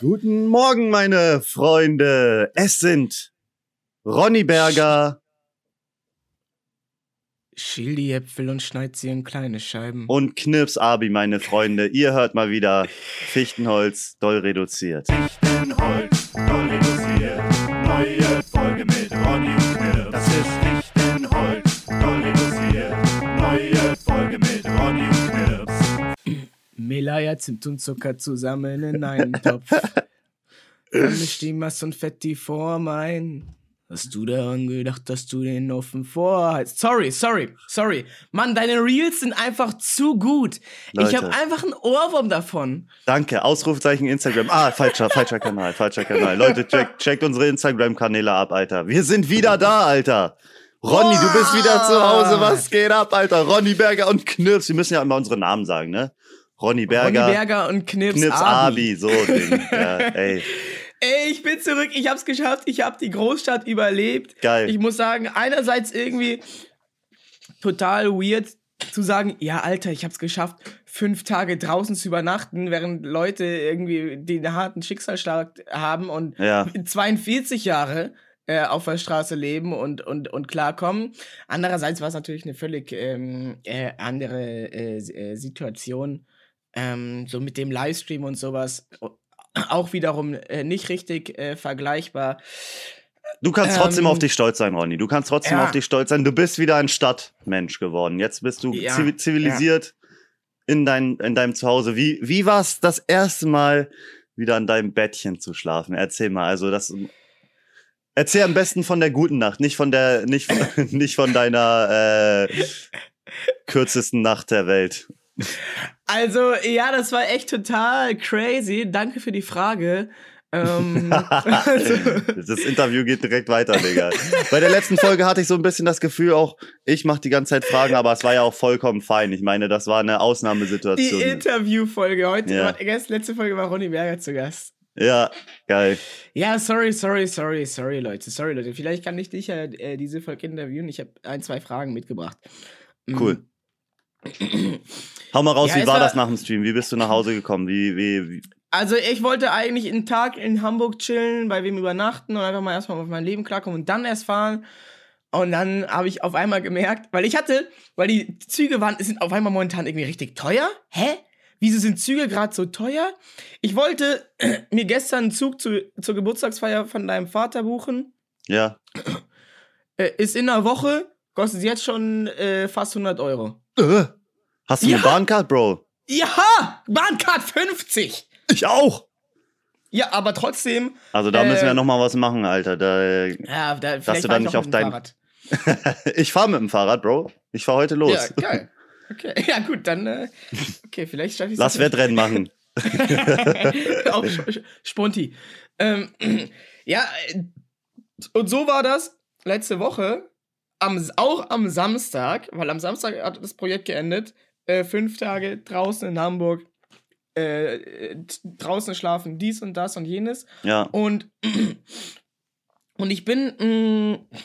Guten Morgen, meine Freunde. Es sind Ronny Berger Schäl die Äpfel und schneid sie in kleine Scheiben. und Knips Abi, meine Freunde. Ihr hört mal wieder Fichtenholz doll reduziert. Fichtenholz, doll reduziert. Neue Folge mit Ronny und Knirps. Das ist Fichtenholz, doll reduziert. Neue Folge mit Ronny und Knirps. Melaya, Zimt und Zucker zusammen in einen Topf. Vermisch die Masse und fett die Form ein. Hast du daran gedacht, dass du den offen vorheizt? Sorry, sorry, sorry. Mann, deine Reels sind einfach zu gut. Ich Leute. habe einfach einen Ohrwurm davon. Danke. Ausrufezeichen Instagram. Ah, falscher, falscher Kanal, falscher Kanal. Leute, checkt, checkt unsere Instagram-Kanäle ab, Alter. Wir sind wieder da, Alter. Ronny, du bist wieder zu Hause. Was geht ab, Alter? Ronny Berger und Knips. Wir müssen ja immer unsere Namen sagen, ne? Ronny Berger, Ronny Berger und Knips, Knips Abi. Abi, so Ding. Ja, ey. Ey, ich bin zurück, ich hab's geschafft, ich hab die Großstadt überlebt. Geil. Ich muss sagen, einerseits irgendwie total weird zu sagen, ja, Alter, ich hab's geschafft, fünf Tage draußen zu übernachten, während Leute irgendwie den harten Schicksalsschlag haben und Ja. 42 Jahre äh, auf der Straße leben und, und, und klarkommen. Andererseits war es natürlich eine völlig ähm, äh, andere äh, äh, Situation. Ähm, so mit dem Livestream und sowas auch wiederum äh, nicht richtig äh, vergleichbar. Du kannst trotzdem Ähm, auf dich stolz sein, Ronny. Du kannst trotzdem ja. auf dich stolz sein. Du bist wieder ein Stadtmensch geworden. Jetzt bist du Ja, zivi- zivilisiert in, dein, in deinem Zuhause. Wie, wie war es das erste Mal, wieder an deinem Bettchen zu schlafen? Erzähl mal. Also das. Erzähl am besten von der guten Nacht, nicht von der, nicht, nicht von deiner äh, kürzesten Nacht der Welt. Also, ja, das war echt total crazy. Danke für die Frage. Ähm, also, Das Interview geht direkt weiter, Digga. Bei der letzten Folge hatte ich so ein bisschen das Gefühl, auch ich mache die ganze Zeit Fragen, aber es war ja auch vollkommen fein. Ich meine, das war eine die Ausnahmesituation. Interviewfolge heute, Ja. letzte Folge war Ronny Berger zu Gast. Ja, geil. Ja, sorry, sorry, sorry, sorry, Leute, sorry, Leute. Vielleicht kann ich dich ja äh, diese Folge interviewen. Ich habe ein, zwei Fragen mitgebracht. Mm. Cool. Hau mal raus, Ja, wie war- das nach dem Stream? Wie bist du nach Hause gekommen? Wie, wie, wie? Also ich wollte eigentlich einen Tag in Hamburg chillen, bei wem übernachten und einfach mal erstmal auf mein Leben klarkommen und dann erst fahren. Und dann habe ich auf einmal gemerkt, weil ich hatte, weil die Züge waren, sind auf einmal momentan irgendwie richtig teuer. Hä? Wieso sind Züge gerade so teuer? Ich wollte mir gestern einen Zug zu, zur Geburtstagsfeier von deinem Vater buchen. Ja. Äh, ist in einer Woche, kostet jetzt schon äh, fast 100 Euro. Äh, Hast du Ja. eine Bahncard, Bro? Ja! Bahncard 50! Ich auch. Ja, aber trotzdem, Also da müssen wir Äh, noch mal was machen, Alter. Da, ja, da, vielleicht du dann ich nicht auf dein- Fahrrad. ich fahre mit dem Fahrrad, Bro. Ich fahre heute los. Ja, geil. Okay, ja gut, dann, äh, okay, vielleicht schaffe ich Lass Wettrennen machen. Auch Sp- Sponti. Ähm, ja, äh, und so war das letzte Woche, am, auch am Samstag, weil am Samstag hat das Projekt geendet, äh, fünf Tage draußen in Hamburg, äh, draußen schlafen, dies und das und jenes. Ja. Und, und ich bin, mh,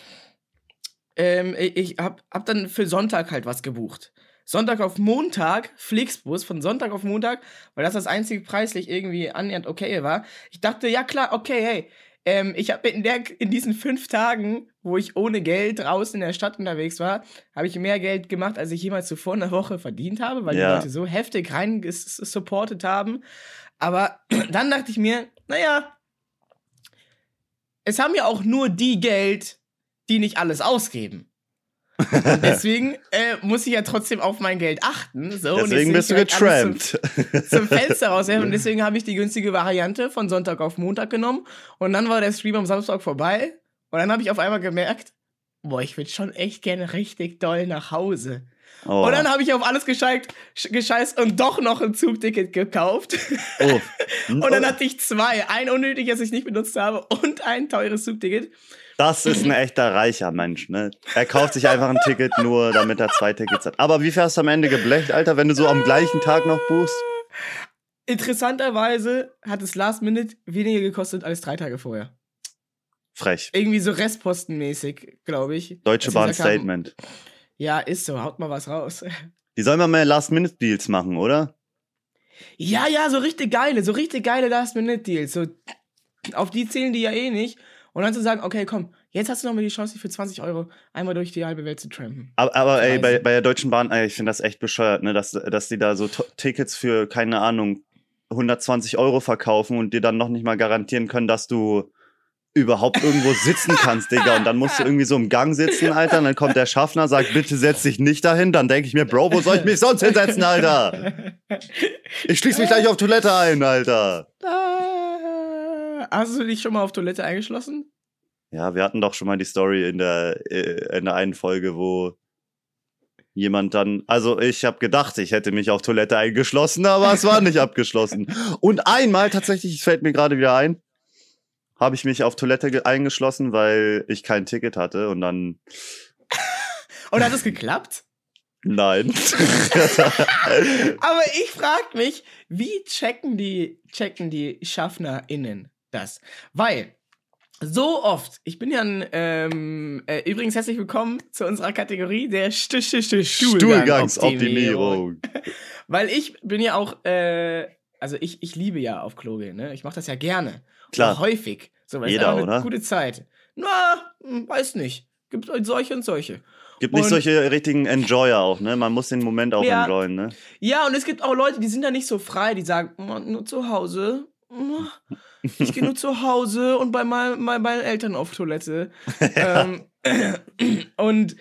ähm, ich ich hab, hab dann für Sonntag halt was gebucht. Sonntag auf Montag, Flixbus von Sonntag auf Montag, weil das das einzige preislich irgendwie annähernd okay war. Ich dachte, ja klar, okay, hey, ähm, ich habe in, der- in diesen fünf Tagen, wo ich ohne Geld draußen in der Stadt unterwegs war, habe ich mehr Geld gemacht, als ich jemals zuvor in der Woche verdient habe, weil Ja. die Leute so heftig rein ges- supportet haben. Aber dann dachte ich mir, naja, es haben ja auch nur die Geld, die nicht alles ausgeben. Und deswegen äh, muss ich ja trotzdem auf mein Geld achten. So, und Deswegen bist du getrampt. Zum, zum Fenster rauswerfen. Und deswegen habe ich die günstige Variante von Sonntag auf Montag genommen. Und dann war der Stream am Samstag vorbei. Und dann habe ich auf einmal gemerkt, boah, ich will schon echt gerne richtig doll nach Hause. Oh. Und dann habe ich auf alles gescheit, sch- gescheißt und doch noch ein Zugticket gekauft. oh. Und dann hatte ich zwei. Ein unnötig, das ich nicht benutzt habe und ein teures Zugticket. Das ist ein echter reicher Mensch, ne? Er kauft sich einfach ein Ticket nur, damit er zwei Tickets hat. Aber wie fährst du am Ende geblecht, Alter, wenn du so am gleichen Tag noch buchst? Interessanterweise hat es Last Minute weniger gekostet als drei Tage vorher. Frech. Irgendwie so restpostenmäßig, glaube ich. Deutsche Bahn kam- Statement. Ja, ist so. Haut mal was raus. Die sollen mal mehr Last-Minute-Deals machen, oder? Ja, ja, so richtig geile, so richtig geile Last-Minute-Deals. So, auf die zählen die ja eh nicht. Und dann zu sagen, okay, komm, jetzt hast du noch mal die Chance, dich für 20 Euro einmal durch die halbe Welt zu trampen. Aber, aber ey, bei, bei der Deutschen Bahn, ey, ich finde das echt bescheuert, ne, dass, dass die da so Tickets für, keine Ahnung, 120 Euro verkaufen und dir dann noch nicht mal garantieren können, dass du überhaupt irgendwo sitzen kannst, Digga. Und dann musst du irgendwie so im Gang sitzen, Alter. Und dann kommt der Schaffner, sagt, bitte setz dich nicht dahin. Dann denke ich mir, Bro, wo soll ich mich sonst hinsetzen, Alter? Ich schließe mich gleich auf Toilette ein, Alter. Hast du dich schon mal auf Toilette eingeschlossen? Ja, wir hatten doch schon mal die Story in der, äh, in der einen Folge, wo jemand dann, also ich habe gedacht, ich hätte mich auf Toilette eingeschlossen, aber es war nicht abgeschlossen. Und einmal tatsächlich, es fällt mir gerade wieder ein, habe ich mich auf Toilette ge- eingeschlossen, weil ich kein Ticket hatte und dann Und hat es geklappt? nein. Aber ich frag mich, wie checken die, checken die SchaffnerInnen das? Weil, so oft, ich bin ja ein, ähm, äh, übrigens herzlich willkommen zu unserer Kategorie der St St St Stuhlgangsoptimierung. Weil ich bin ja auch, äh, also ich, ich liebe ja auf Klo gehen, ne? Ich mache das ja gerne. Klar. Häufig. So, weil es Jeder, einfach eine oder? gute Zeit. Na, hm, weiß nicht. Gibt solche und solche. Gibt nicht Und- solche richtigen Enjoyer auch, ne? Man muss den Moment auch Ja. enjoyen, ne? Ja, und es gibt auch Leute, die sind da nicht so frei, die sagen, "Oh, nur zu Hause. Ich gehe nur zu Hause und bei, mein, bei meinen Eltern auf Toilette. ähm, und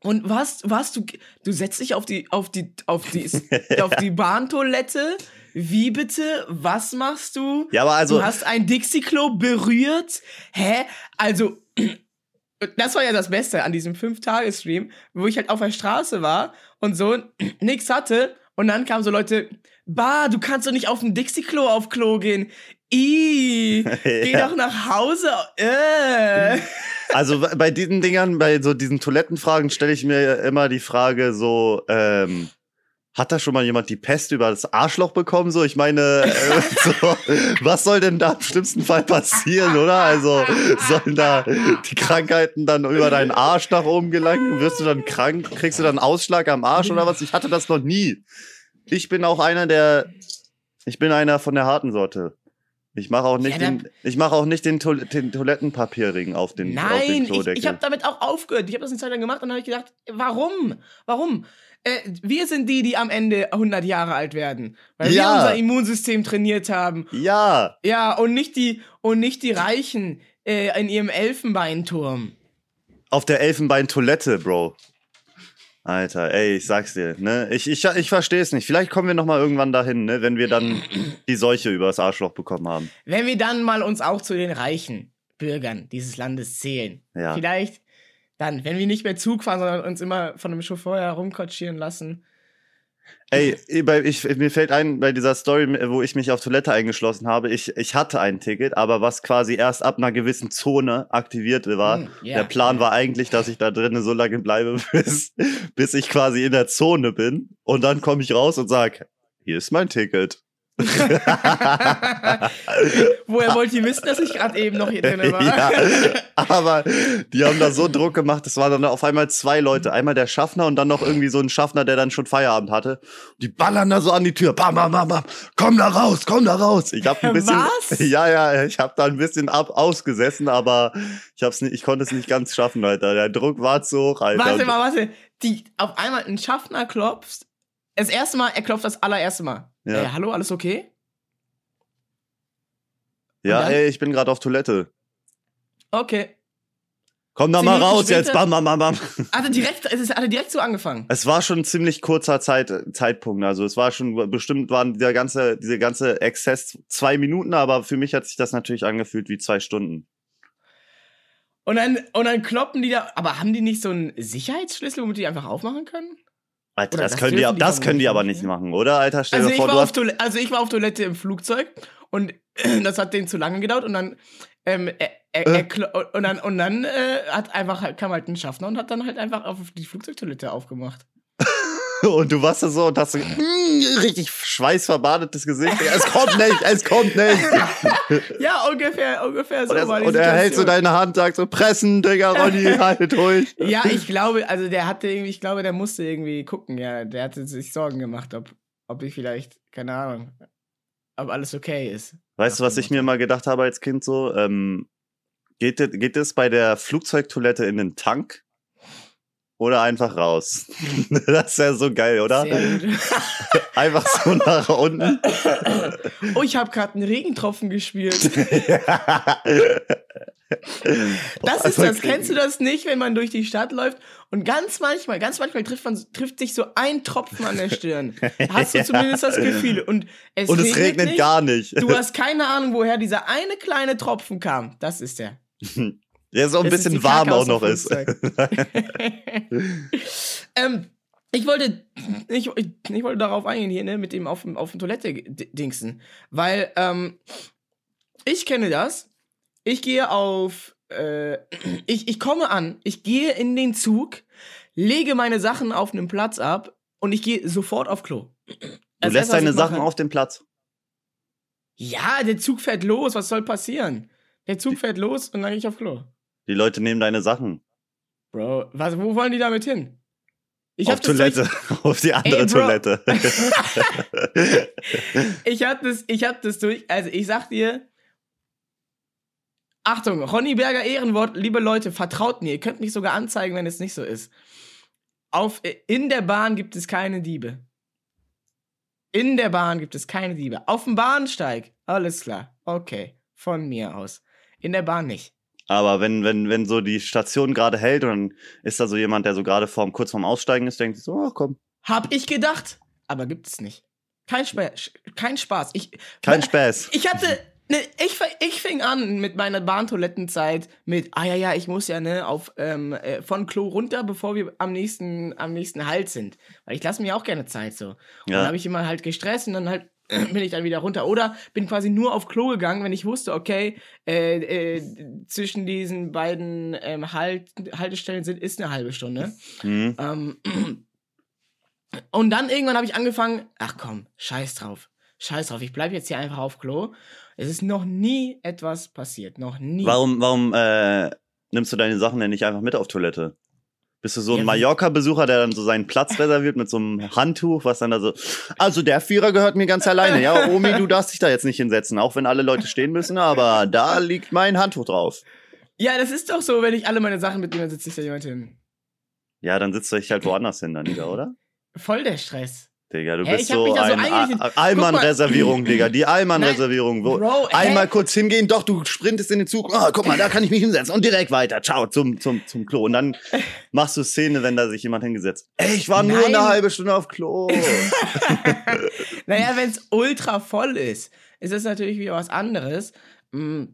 und was, was, du, du setzt dich auf die, auf die, auf die, auf die Bahntoilette. Wie bitte? Was machst du? Ja, aber also, du hast ein Dixie-Klo berührt? Hä? Also, das war ja das Beste an diesem Fünf-Tage-Stream, wo ich halt auf der Straße war und so nix hatte. Und dann kamen so Leute, bah, du kannst doch nicht auf dem Dixie-Klo auf Klo gehen. Ih, geh Ja. doch nach Hause. Äh. Also bei- bei diesen Dingern, bei so diesen Toilettenfragen stelle ich mir immer die Frage so, ähm, hat da schon mal jemand die Pest über das Arschloch bekommen? So, ich meine, äh, so, was soll denn da im schlimmsten Fall passieren, oder? Also sollen da die Krankheiten dann über deinen Arsch nach oben gelangen? Wirst du dann krank? Kriegst du dann Ausschlag am Arsch oder was? Ich hatte das noch nie. Ich bin auch einer der, ich bin einer von der harten Sorte. Ich mache auch nicht Ja, den, ich mache auch nicht den, Toil den Toilettenpapierring auf den, auf den Nein, ich, Klodeckel. ich habe damit auch aufgehört. Ich habe das eine Zeit lang gemacht und dann habe ich gedacht, warum? Warum? Äh, wir sind die, die am Ende 100 Jahre alt werden, weil Ja. wir unser Immunsystem trainiert haben. ja, Ja, und nicht die und nicht die Reichen äh, in ihrem Elfenbeinturm. auf der Elfenbein-Toilette, Bro. Alter, ey, ich sag's dir, ne? Ich, ich, ich verstehe es nicht. Vielleicht kommen wir noch mal irgendwann dahin, ne? Wenn wir dann die Seuche übers Arschloch bekommen haben. Wenn wir dann mal uns auch zu den reichen Bürgern dieses Landes zählen. Ja. Vielleicht dann, wenn wir nicht mehr Zug fahren, sondern uns immer von einem Chauffeur herumkutschieren lassen. Ey, bei- ich, mir fällt ein, bei dieser Story, wo ich mich auf Toilette eingeschlossen habe, ich, ich hatte ein Ticket, aber was quasi erst ab einer gewissen Zone aktiviert war. Hm, ja. Der Plan war eigentlich, dass ich da drinnen so lange bleibe, bis, bis ich quasi in der Zone bin. Und dann komme ich raus und sag, hier ist mein Ticket. Woher wollt ihr wissen, dass ich gerade eben noch hier drin war? ja, aber die haben da so Druck gemacht, es waren dann auf einmal zwei Leute. Einmal der Schaffner und dann noch irgendwie so ein Schaffner, der dann schon Feierabend hatte. Die ballern da so an die Tür. Bam, bam, bam, bam. Komm da raus, komm da raus. Ich habe ein bisschen, Was? ja, ja, ich habe da ein bisschen ab ausgesessen, aber ich hab's nicht, ich konnte es nicht ganz schaffen, Alter. Der Druck war zu hoch, Alter. Warte mal, warte. Die auf einmal ein Schaffner klopft. Das erste Mal, er klopft das allererste Mal. Ja. Ey, hallo, alles okay? ja, dann? ey, ich bin gerade auf Toilette. Okay. Komm da mal raus jetzt. später- Bam, bam, bam, bam. Hat er direkt, es ist, hat er direkt so angefangen. Es war schon ein ziemlich kurzer Zeit, Zeitpunkt. Also es war schon bestimmt waren dieser ganze, diese ganze Exzess zwei Minuten, aber für mich hat sich das natürlich angefühlt wie zwei Stunden. Und dann, und dann kloppen die da. Aber haben die nicht so einen Sicherheitsschlüssel, womit die einfach aufmachen können? Alter, das, das können die, die das können die aber nicht, ne? machen, oder? Alter, stell Also dir ich, vor, war du auf hast, Toilette, also ich war auf Toilette im Flugzeug und das hat denen zu lange gedauert und dann, ähm, er, er, Äh. er, und dann, und dann äh, hat einfach, halt- kam halt ein Schaffner und hat dann halt einfach auf die Flugzeugtoilette aufgemacht. Und du warst da so und hast so mm, richtig schweißverbadetes Gesicht. Es kommt nicht, es kommt nicht. Ja, ungefähr, ungefähr so Und er, war die und er hält so deine Hand, sagt so, pressen, Digga, Ronny, halt durch. Ja, ich glaube, also der hatte irgendwie, ich glaube, der musste irgendwie gucken, ja. Der hatte sich Sorgen gemacht, ob, ob ich vielleicht, keine Ahnung, ob alles okay ist. Weißt du, was ich mir mal gedacht habe als Kind so? Ähm, geht, das- geht es bei der Flugzeugtoilette in den Tank? Oder einfach raus? das wäre so geil, oder? Einfach so nach unten. oh, ich habe gerade einen Regentropfen gespielt. Das ist das. Kennst du das nicht, wenn man durch die Stadt läuft und ganz manchmal, ganz manchmal trifft man, trifft sich so ein Tropfen an der Stirn. Hast du Ja. zumindest das Gefühl. Und es, Und es regnet nicht. gar nicht. Du hast keine Ahnung, woher dieser eine kleine Tropfen kam. Das ist der. Der so ein Das bisschen warm auch noch ist. ähm, ich wollte, ich, ich, wollte darauf eingehen hier, ne, mit dem auf, dem- auf dem Toilette dingsen. Weil, ähm, ich kenne das. Ich gehe auf, äh, ich, ich komme an, ich gehe in den Zug, lege meine Sachen auf einem Platz ab und ich gehe sofort auf Klo. Du Das lässt Erste, was deine Sachen auf dem Platz. Ja, der Zug fährt los, was soll passieren? Der Zug fährt los und dann gehe ich auf Klo. Die Leute nehmen deine Sachen. Bro, was, wo wollen die damit hin? Ich auf das durch- Toilette. auf die andere Ey. Toilette. ich hab das, ich hab das durch. Also ich sag dir. Achtung, Ronny Berger Ehrenwort, liebe Leute, vertraut mir. Ihr könnt mich sogar anzeigen, wenn es nicht so ist. Auf, in der Bahn gibt es keine Diebe. In der Bahn gibt es keine Diebe. Auf dem Bahnsteig, alles klar. Okay, von mir aus. In der Bahn nicht. Aber wenn, wenn, wenn so die Station gerade hält und dann ist da so jemand, der so gerade vorm, kurz vorm Aussteigen ist, denkt sich so, ach komm, Hab ich gedacht, aber gibt es nicht. Kein, Spa kein Spaß. Ich, kein Spaß. Ich hatte, ne, ich, ich fing an mit meiner Bahntoilettenzeit mit, ah ja, ja, ich muss ja, ne, auf, ähm, äh, von Klo runter, bevor wir am nächsten, am nächsten Halt sind. Weil ich lasse mir auch gerne Zeit so. Und dann Ja. habe ich immer halt gestresst und dann halt bin ich dann wieder runter. Oder bin quasi nur auf Klo gegangen, wenn ich wusste, okay, äh, äh, zwischen diesen beiden ähm, halt, Haltestellen sind, ist eine halbe Stunde. Hm. Ähm, und dann irgendwann habe ich angefangen, ach komm, scheiß drauf. Scheiß drauf, ich bleibe jetzt hier einfach auf Klo. Es ist noch nie etwas passiert. Noch nie. Warum, warum äh, nimmst du deine Sachen denn nicht einfach mit auf Toilette? Bist du so ein Mallorca-Besucher, der dann so seinen Platz reserviert mit so einem Handtuch, was dann da so. Also der Vierer gehört mir ganz alleine. Ja, Omi, du darfst dich da jetzt nicht hinsetzen, auch wenn alle Leute stehen müssen, aber da liegt mein Handtuch drauf. Ja, das ist doch so, wenn ich alle meine Sachen mitnehme, dann sitzt sich da jemand hin. Ja, dann sitzt du dich halt woanders hin dann wieder, oder? Voll der Stress. Digga, du Hä, bist so so ein mal. Allmann-Reservierung, Digga. Die Allmann-Reservierung. hä? Einmal kurz hingehen, doch, du sprintest in den Zug. Ah, guck mal, da kann ich mich hinsetzen und direkt weiter. Ciao, zum, zum, zum Klo. Und dann machst du Szene, wenn da sich jemand hingesetzt. Ey, ich war nur Nein. eine halbe Stunde auf Klo. naja, wenn es ultra voll ist, ist das natürlich wieder was anderes. Mm.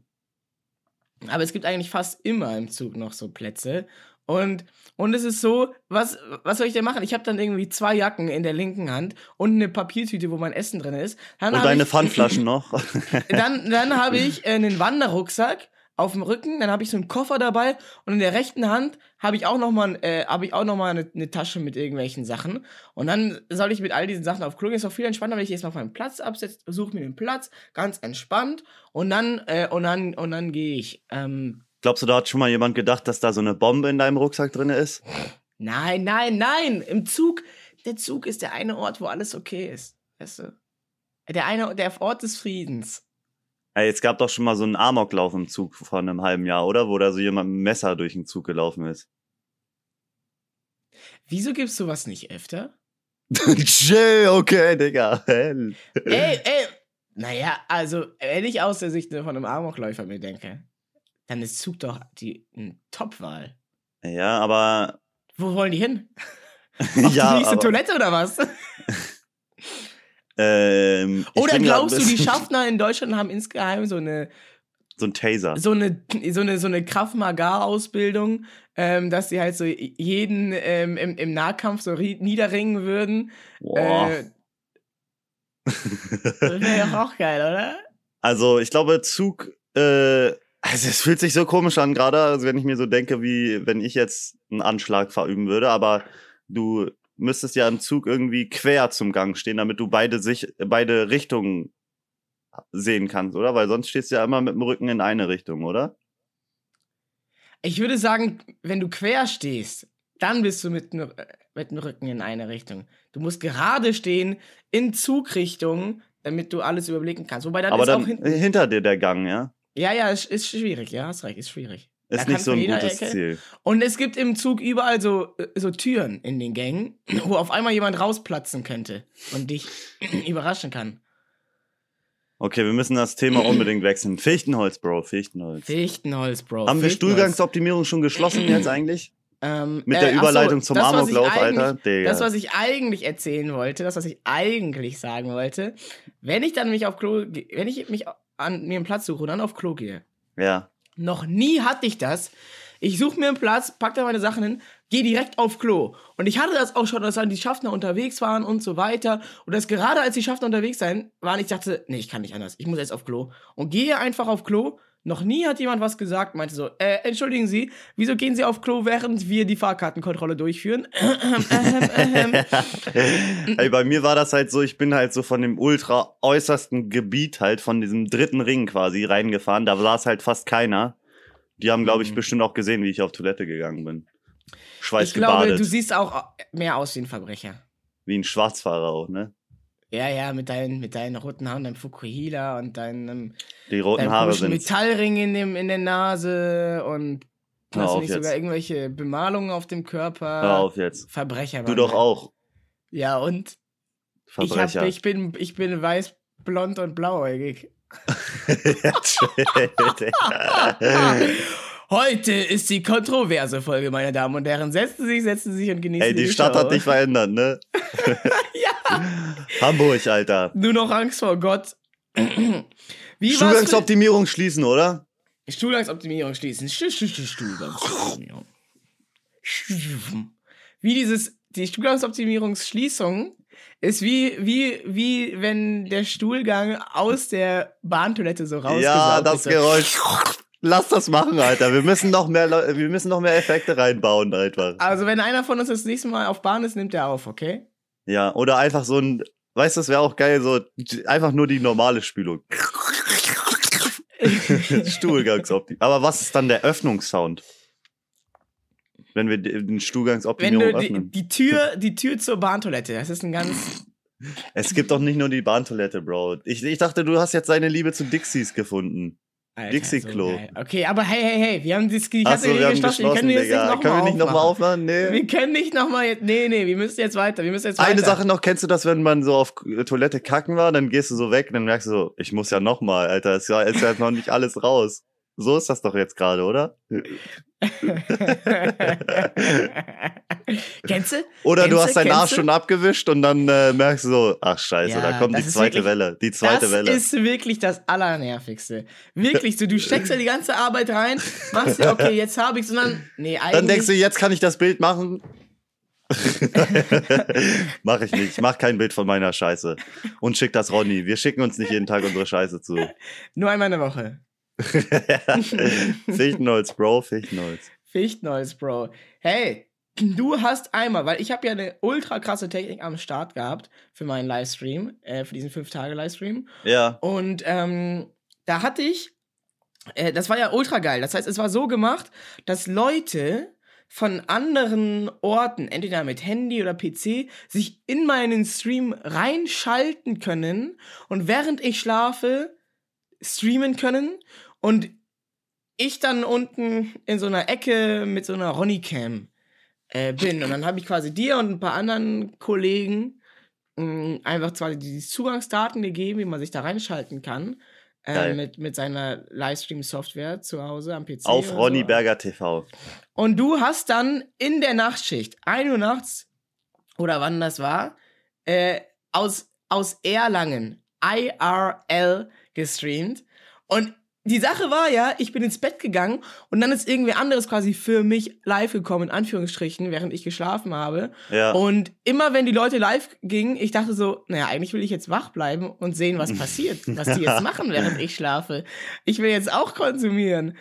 Aber es gibt eigentlich fast immer im Zug noch so Plätze. Und, und es ist so, was, was soll ich denn machen? Ich habe dann irgendwie zwei Jacken in der linken Hand und eine Papiertüte, wo mein Essen drin ist. Dann Und deine ich, Pfandflaschen noch. Dann, dann habe ich äh, einen Wanderrucksack auf dem Rücken, dann habe ich so einen Koffer dabei und in der rechten Hand habe ich auch noch mal, äh, habe ich auch noch mal eine, eine Tasche mit irgendwelchen Sachen und dann soll ich mit all diesen Sachen auf Klo gehen. Ist auch viel entspannter, wenn ich erstmal auf meinen Platz absetze, suche mir den Platz, ganz entspannt und dann äh, und dann und dann gehe ich. Ähm, Glaubst du, da hat schon mal jemand gedacht, dass da so eine Bombe in deinem Rucksack drin ist? nein, nein, nein, im Zug. Der Zug ist der eine Ort, wo alles okay ist, weißt du? Der eine, der Ort des Friedens. Ey, es gab doch schon mal so einen Amoklauf im Zug vor einem halben Jahr, oder? Wo da so jemand mit einem Messer durch den Zug gelaufen ist. Wieso gibt's sowas nicht öfter? Chill, okay, Digga. Ey, ey. Naja, also, wenn ich aus der Sicht von einem Amokläufer mir denke, dann ist Zug doch die eine Top-Wahl. Ja, aber. Wo wollen die hin? Auf die ja, nächste aber, Toilette oder was? ähm, Oder glaubst du, die Schaffner in Deutschland haben insgeheim so eine, So ein Taser. so eine, so eine, so eine Krav Maga-Ausbildung, ähm, dass sie halt so jeden ähm, im, im Nahkampf so ri- niederringen würden? Boah. Äh, das wäre ja auch geil, oder? Also, ich glaube, Zug, äh, also es fühlt sich so komisch an gerade, also wenn ich mir so denke, wie wenn ich jetzt einen Anschlag verüben würde, aber du müsstest ja im Zug irgendwie quer zum Gang stehen, damit du beide sich, beide Richtungen sehen kannst, oder? Weil sonst stehst du ja immer mit dem Rücken in eine Richtung, oder? Ich würde sagen, wenn du quer stehst, dann bist du mit, nur- mit dem Rücken in eine Richtung. Du musst gerade stehen in Zugrichtung, damit du alles überblicken kannst. Wobei dann Aber ist auch dann hinten. hinter dir der Gang, ja? Ja, ja, ist, ist schwierig. Ja, hast recht, ist schwierig. Da Ist nicht so ein gutes Ecke- Ziel. Und es gibt im Zug überall so, äh, so Türen in den Gängen, wo auf einmal jemand rausplatzen könnte und dich überraschen kann. Okay, wir müssen das Thema unbedingt wechseln. Fichtenholz, Bro, Fichtenholz. Fichtenholz, Bro. Haben wir Fichtenholz. Stuhlgangsoptimierung schon geschlossen jetzt eigentlich? Ähm, Mit der ach so, Überleitung zum was ich Amoklauf, Alter. Digga. Das, was ich eigentlich erzählen wollte, das, was ich eigentlich sagen wollte, wenn ich dann mich auf Klo, wenn ich mich an mir einen Platz suche und dann auf Klo gehe, Ja. noch nie hatte ich das. Ich suche mir einen Platz, pack da meine Sachen hin, gehe direkt auf Klo. Und ich hatte das auch schon, dass dann die Schaffner unterwegs waren und so weiter. Und das gerade als die Schaffner unterwegs sein waren, ich dachte, nee, ich kann nicht anders. Ich muss jetzt auf Klo. Und gehe einfach auf Klo. Noch nie hat jemand was gesagt, meinte so, äh, entschuldigen Sie, wieso gehen Sie auf Klo, während wir die Fahrkartenkontrolle durchführen? Ey, bei mir war das halt so, ich bin halt so von dem ultra äußersten Gebiet halt, von diesem dritten Ring quasi reingefahren. Da saß halt fast keiner. Die haben, glaube ich, Mhm. bestimmt auch gesehen, wie ich auf Toilette gegangen bin. ich Schweißgebadet. glaube, du siehst auch mehr aus wie ein Verbrecher. wie ein Schwarzfahrer auch, ne? Ja, ja, mit deinen, mit deinen roten Haaren, deinem Fukuhila und deinem Die roten Deinem Haare sind. Metallring in, dem, in der Nase und Hör auf nicht jetzt. sogar irgendwelche Bemalungen auf dem Körper? Hör auf jetzt. Verbrecher. Du doch auch. Ja, und ich, hab, Verbrecher. ich, bin, ich bin weiß, blond und blauäugig. Heute ist die kontroverse Folge, meine Damen und Herren. Setzen Sie sich, setzen Sie sich und genießen Ey, die die Stadt Show. hat dich verändert, ne? Hamburg, Alter. nur noch Angst vor Gott. Wie Stuhlgangsoptimierung schließen, oder? Stuhlgangsoptimierung schließen. Stu- Stu- Stu- Stuhlgangsoptimierung. Wie dieses, die Stuhlgangsoptimierungsschließung ist wie, wie, wie wenn der Stuhlgang aus der Bahntoilette so rausgesaugt Ja, das wird. Geräusch. Lass das machen, Alter. Wir müssen noch mehr, wir müssen noch mehr Effekte reinbauen, einfach. Also, wenn einer von uns das nächste Mal auf Bahn ist, nimmt er auf, okay? Ja, oder einfach so ein, weißt du, das wäre auch geil, so einfach nur die normale Spülung. Stuhlgangsoptimierung. Aber was ist dann der Öffnungssound? Wenn wir den Wenn Stuhlgangsoptimierung du die, öffnen. die Tür, die Tür zur Bahntoilette, das ist ein ganz. Es gibt doch nicht nur die Bahntoilette, Bro. Ich, ich dachte, du hast jetzt deine Liebe zu Dixies gefunden. Dixie-Klo. geil. okay, aber hey, hey, hey, wir haben die, die Achso, Kategorie wir haben geschlossen. Wir können jetzt Digga. nicht nochmal nicht nochmal aufmachen. aufmachen? Nee. Wir können nicht nochmal jetzt. Nee, nee, wir müssen jetzt weiter. Wir müssen jetzt Eine weiter. Sache noch, kennst du das, wenn man so auf Toilette kacken war, dann gehst du so weg, dann merkst du so, ich muss ja nochmal, Alter, ist ja, ist ja noch nicht alles raus. So ist das doch jetzt gerade, oder? Kennst du? Oder du hast deinen Arsch schon abgewischt und dann äh, merkst du so, ach scheiße, Ja, da kommt die das zweite wirklich- Welle, die zweite das Welle. ist wirklich das Allernervigste. Wirklich so, du steckst ja die ganze Arbeit rein, machst dir, okay, jetzt habe ich's und dann, nee, eigentlich. Dann denkst du, jetzt kann ich das Bild machen. mach ich nicht. Ich mach kein Bild von meiner Scheiße. Und schick das Ronny. Wir schicken uns nicht jeden Tag unsere Scheiße zu. nur einmal eine Woche. Fichtenholz, Bro, Fichtenholz. Fichtneues, Bro. Hey, du hast einmal, weil ich habe ja eine ultra krasse Technik am Start gehabt für meinen Livestream, äh, für diesen 5-Tage-Livestream. Ja. Und ähm, da hatte ich, äh, das war ja ultra geil. Das heißt, es war so gemacht, dass Leute von anderen Orten, entweder mit Handy oder PC, sich in meinen Stream reinschalten können und während ich schlafe, streamen können und ich dann unten in so einer Ecke mit so einer Ronny-Cam äh, bin. Und dann habe ich quasi dir und ein paar anderen Kollegen mh, einfach zwar die Zugangsdaten gegeben, wie man sich da reinschalten kann. Äh, mit, mit seiner Livestream-Software zu Hause am PC. Auf Ronny so. Berger TV. Und du hast dann in der Nachtschicht, 1 Uhr nachts, oder wann das war, äh, aus, aus Erlangen, IRL gestreamt. Und die Sache war ja, ich bin ins Bett gegangen und dann ist irgendwer anderes quasi für mich live gekommen, in Anführungsstrichen, während ich geschlafen habe. Ja. Und immer wenn die Leute live gingen, ich dachte so, naja, eigentlich will ich jetzt wach bleiben und sehen, was passiert, was die jetzt machen, während ich schlafe. Ich will jetzt auch konsumieren.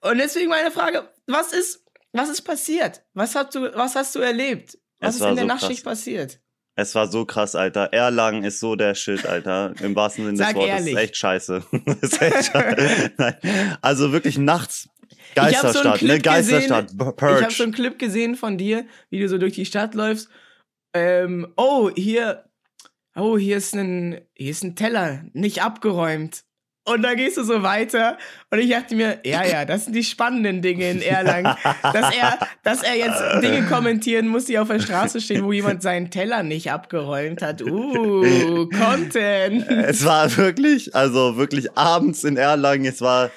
Und deswegen meine Frage, was ist, was ist passiert? Was hast du, was hast du erlebt? Was Es ist in der so Nachtschicht passiert? Es war so krass, Alter. Erlangen ist so der Shit, Alter. Im wahrsten Sinne des Sag Wortes. ehrlich. Ist echt scheiße. ist echt scheiße. Nein. Also wirklich nachts. Geisterstadt, ne? Clip Geisterstadt. Gesehen, ich habe so einen Clip gesehen von dir, wie du so durch die Stadt läufst. Ähm, oh, hier, oh, hier ist ein, hier ist ein Teller, nicht abgeräumt. Und dann gehst du so weiter und ich dachte mir, ja, ja, das sind die spannenden Dinge in Erlangen. dass, er, dass er jetzt Dinge kommentieren muss, die auf der Straße stehen, wo jemand seinen Teller nicht abgeräumt hat. Uh, Content. es war wirklich, also wirklich abends in Erlangen, es war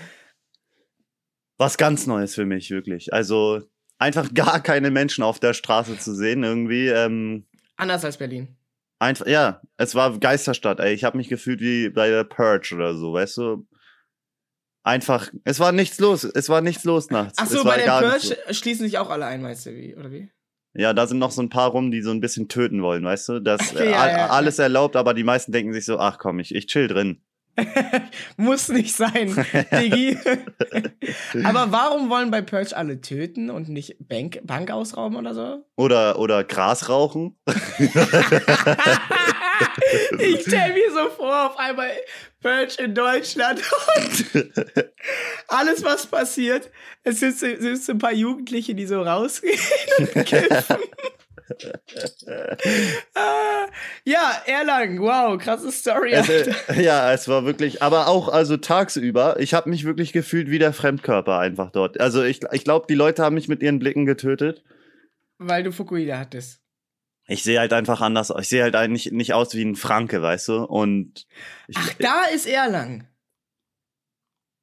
was ganz Neues für mich, wirklich. Also einfach gar keine Menschen auf der Straße zu sehen, irgendwie. Ähm, Anders als Berlin. Einfach, ja, es war Geisterstadt, ey. Ich habe mich gefühlt wie bei der Purge oder so, weißt du? Einfach, es war nichts los, es war nichts los nachts. Ach so, bei der Purge los. schließen sich auch alle ein, meinst du, wie, oder wie? Ja, da sind noch so ein paar rum, die so ein bisschen töten wollen, weißt du? Das Okay, ja, ja, ja. alles erlaubt, aber die meisten denken sich so, ach komm, ich, ich chill drin. Muss nicht sein, Diggi. Aber warum wollen bei Purge alle töten und nicht Bank, Bank ausrauben oder so? Oder, oder Gras rauchen. ich stell mir so vor, auf einmal Purge in Deutschland und alles, was passiert, es sind, so ein paar Jugendliche, die so rausgehen und kiffen. Ah, ja, Erlangen, wow, krasse Story. Es, äh, ja, es war wirklich, aber auch also tagsüber, ich habe mich wirklich gefühlt wie der Fremdkörper einfach dort. Also ich, ich glaube, die Leute haben mich mit ihren Blicken getötet. Weil du Fukuida hattest. Ich sehe halt einfach anders aus. Ich sehe halt eigentlich nicht aus wie ein Franke, weißt du? Und ich, Ach, da ist Erlangen.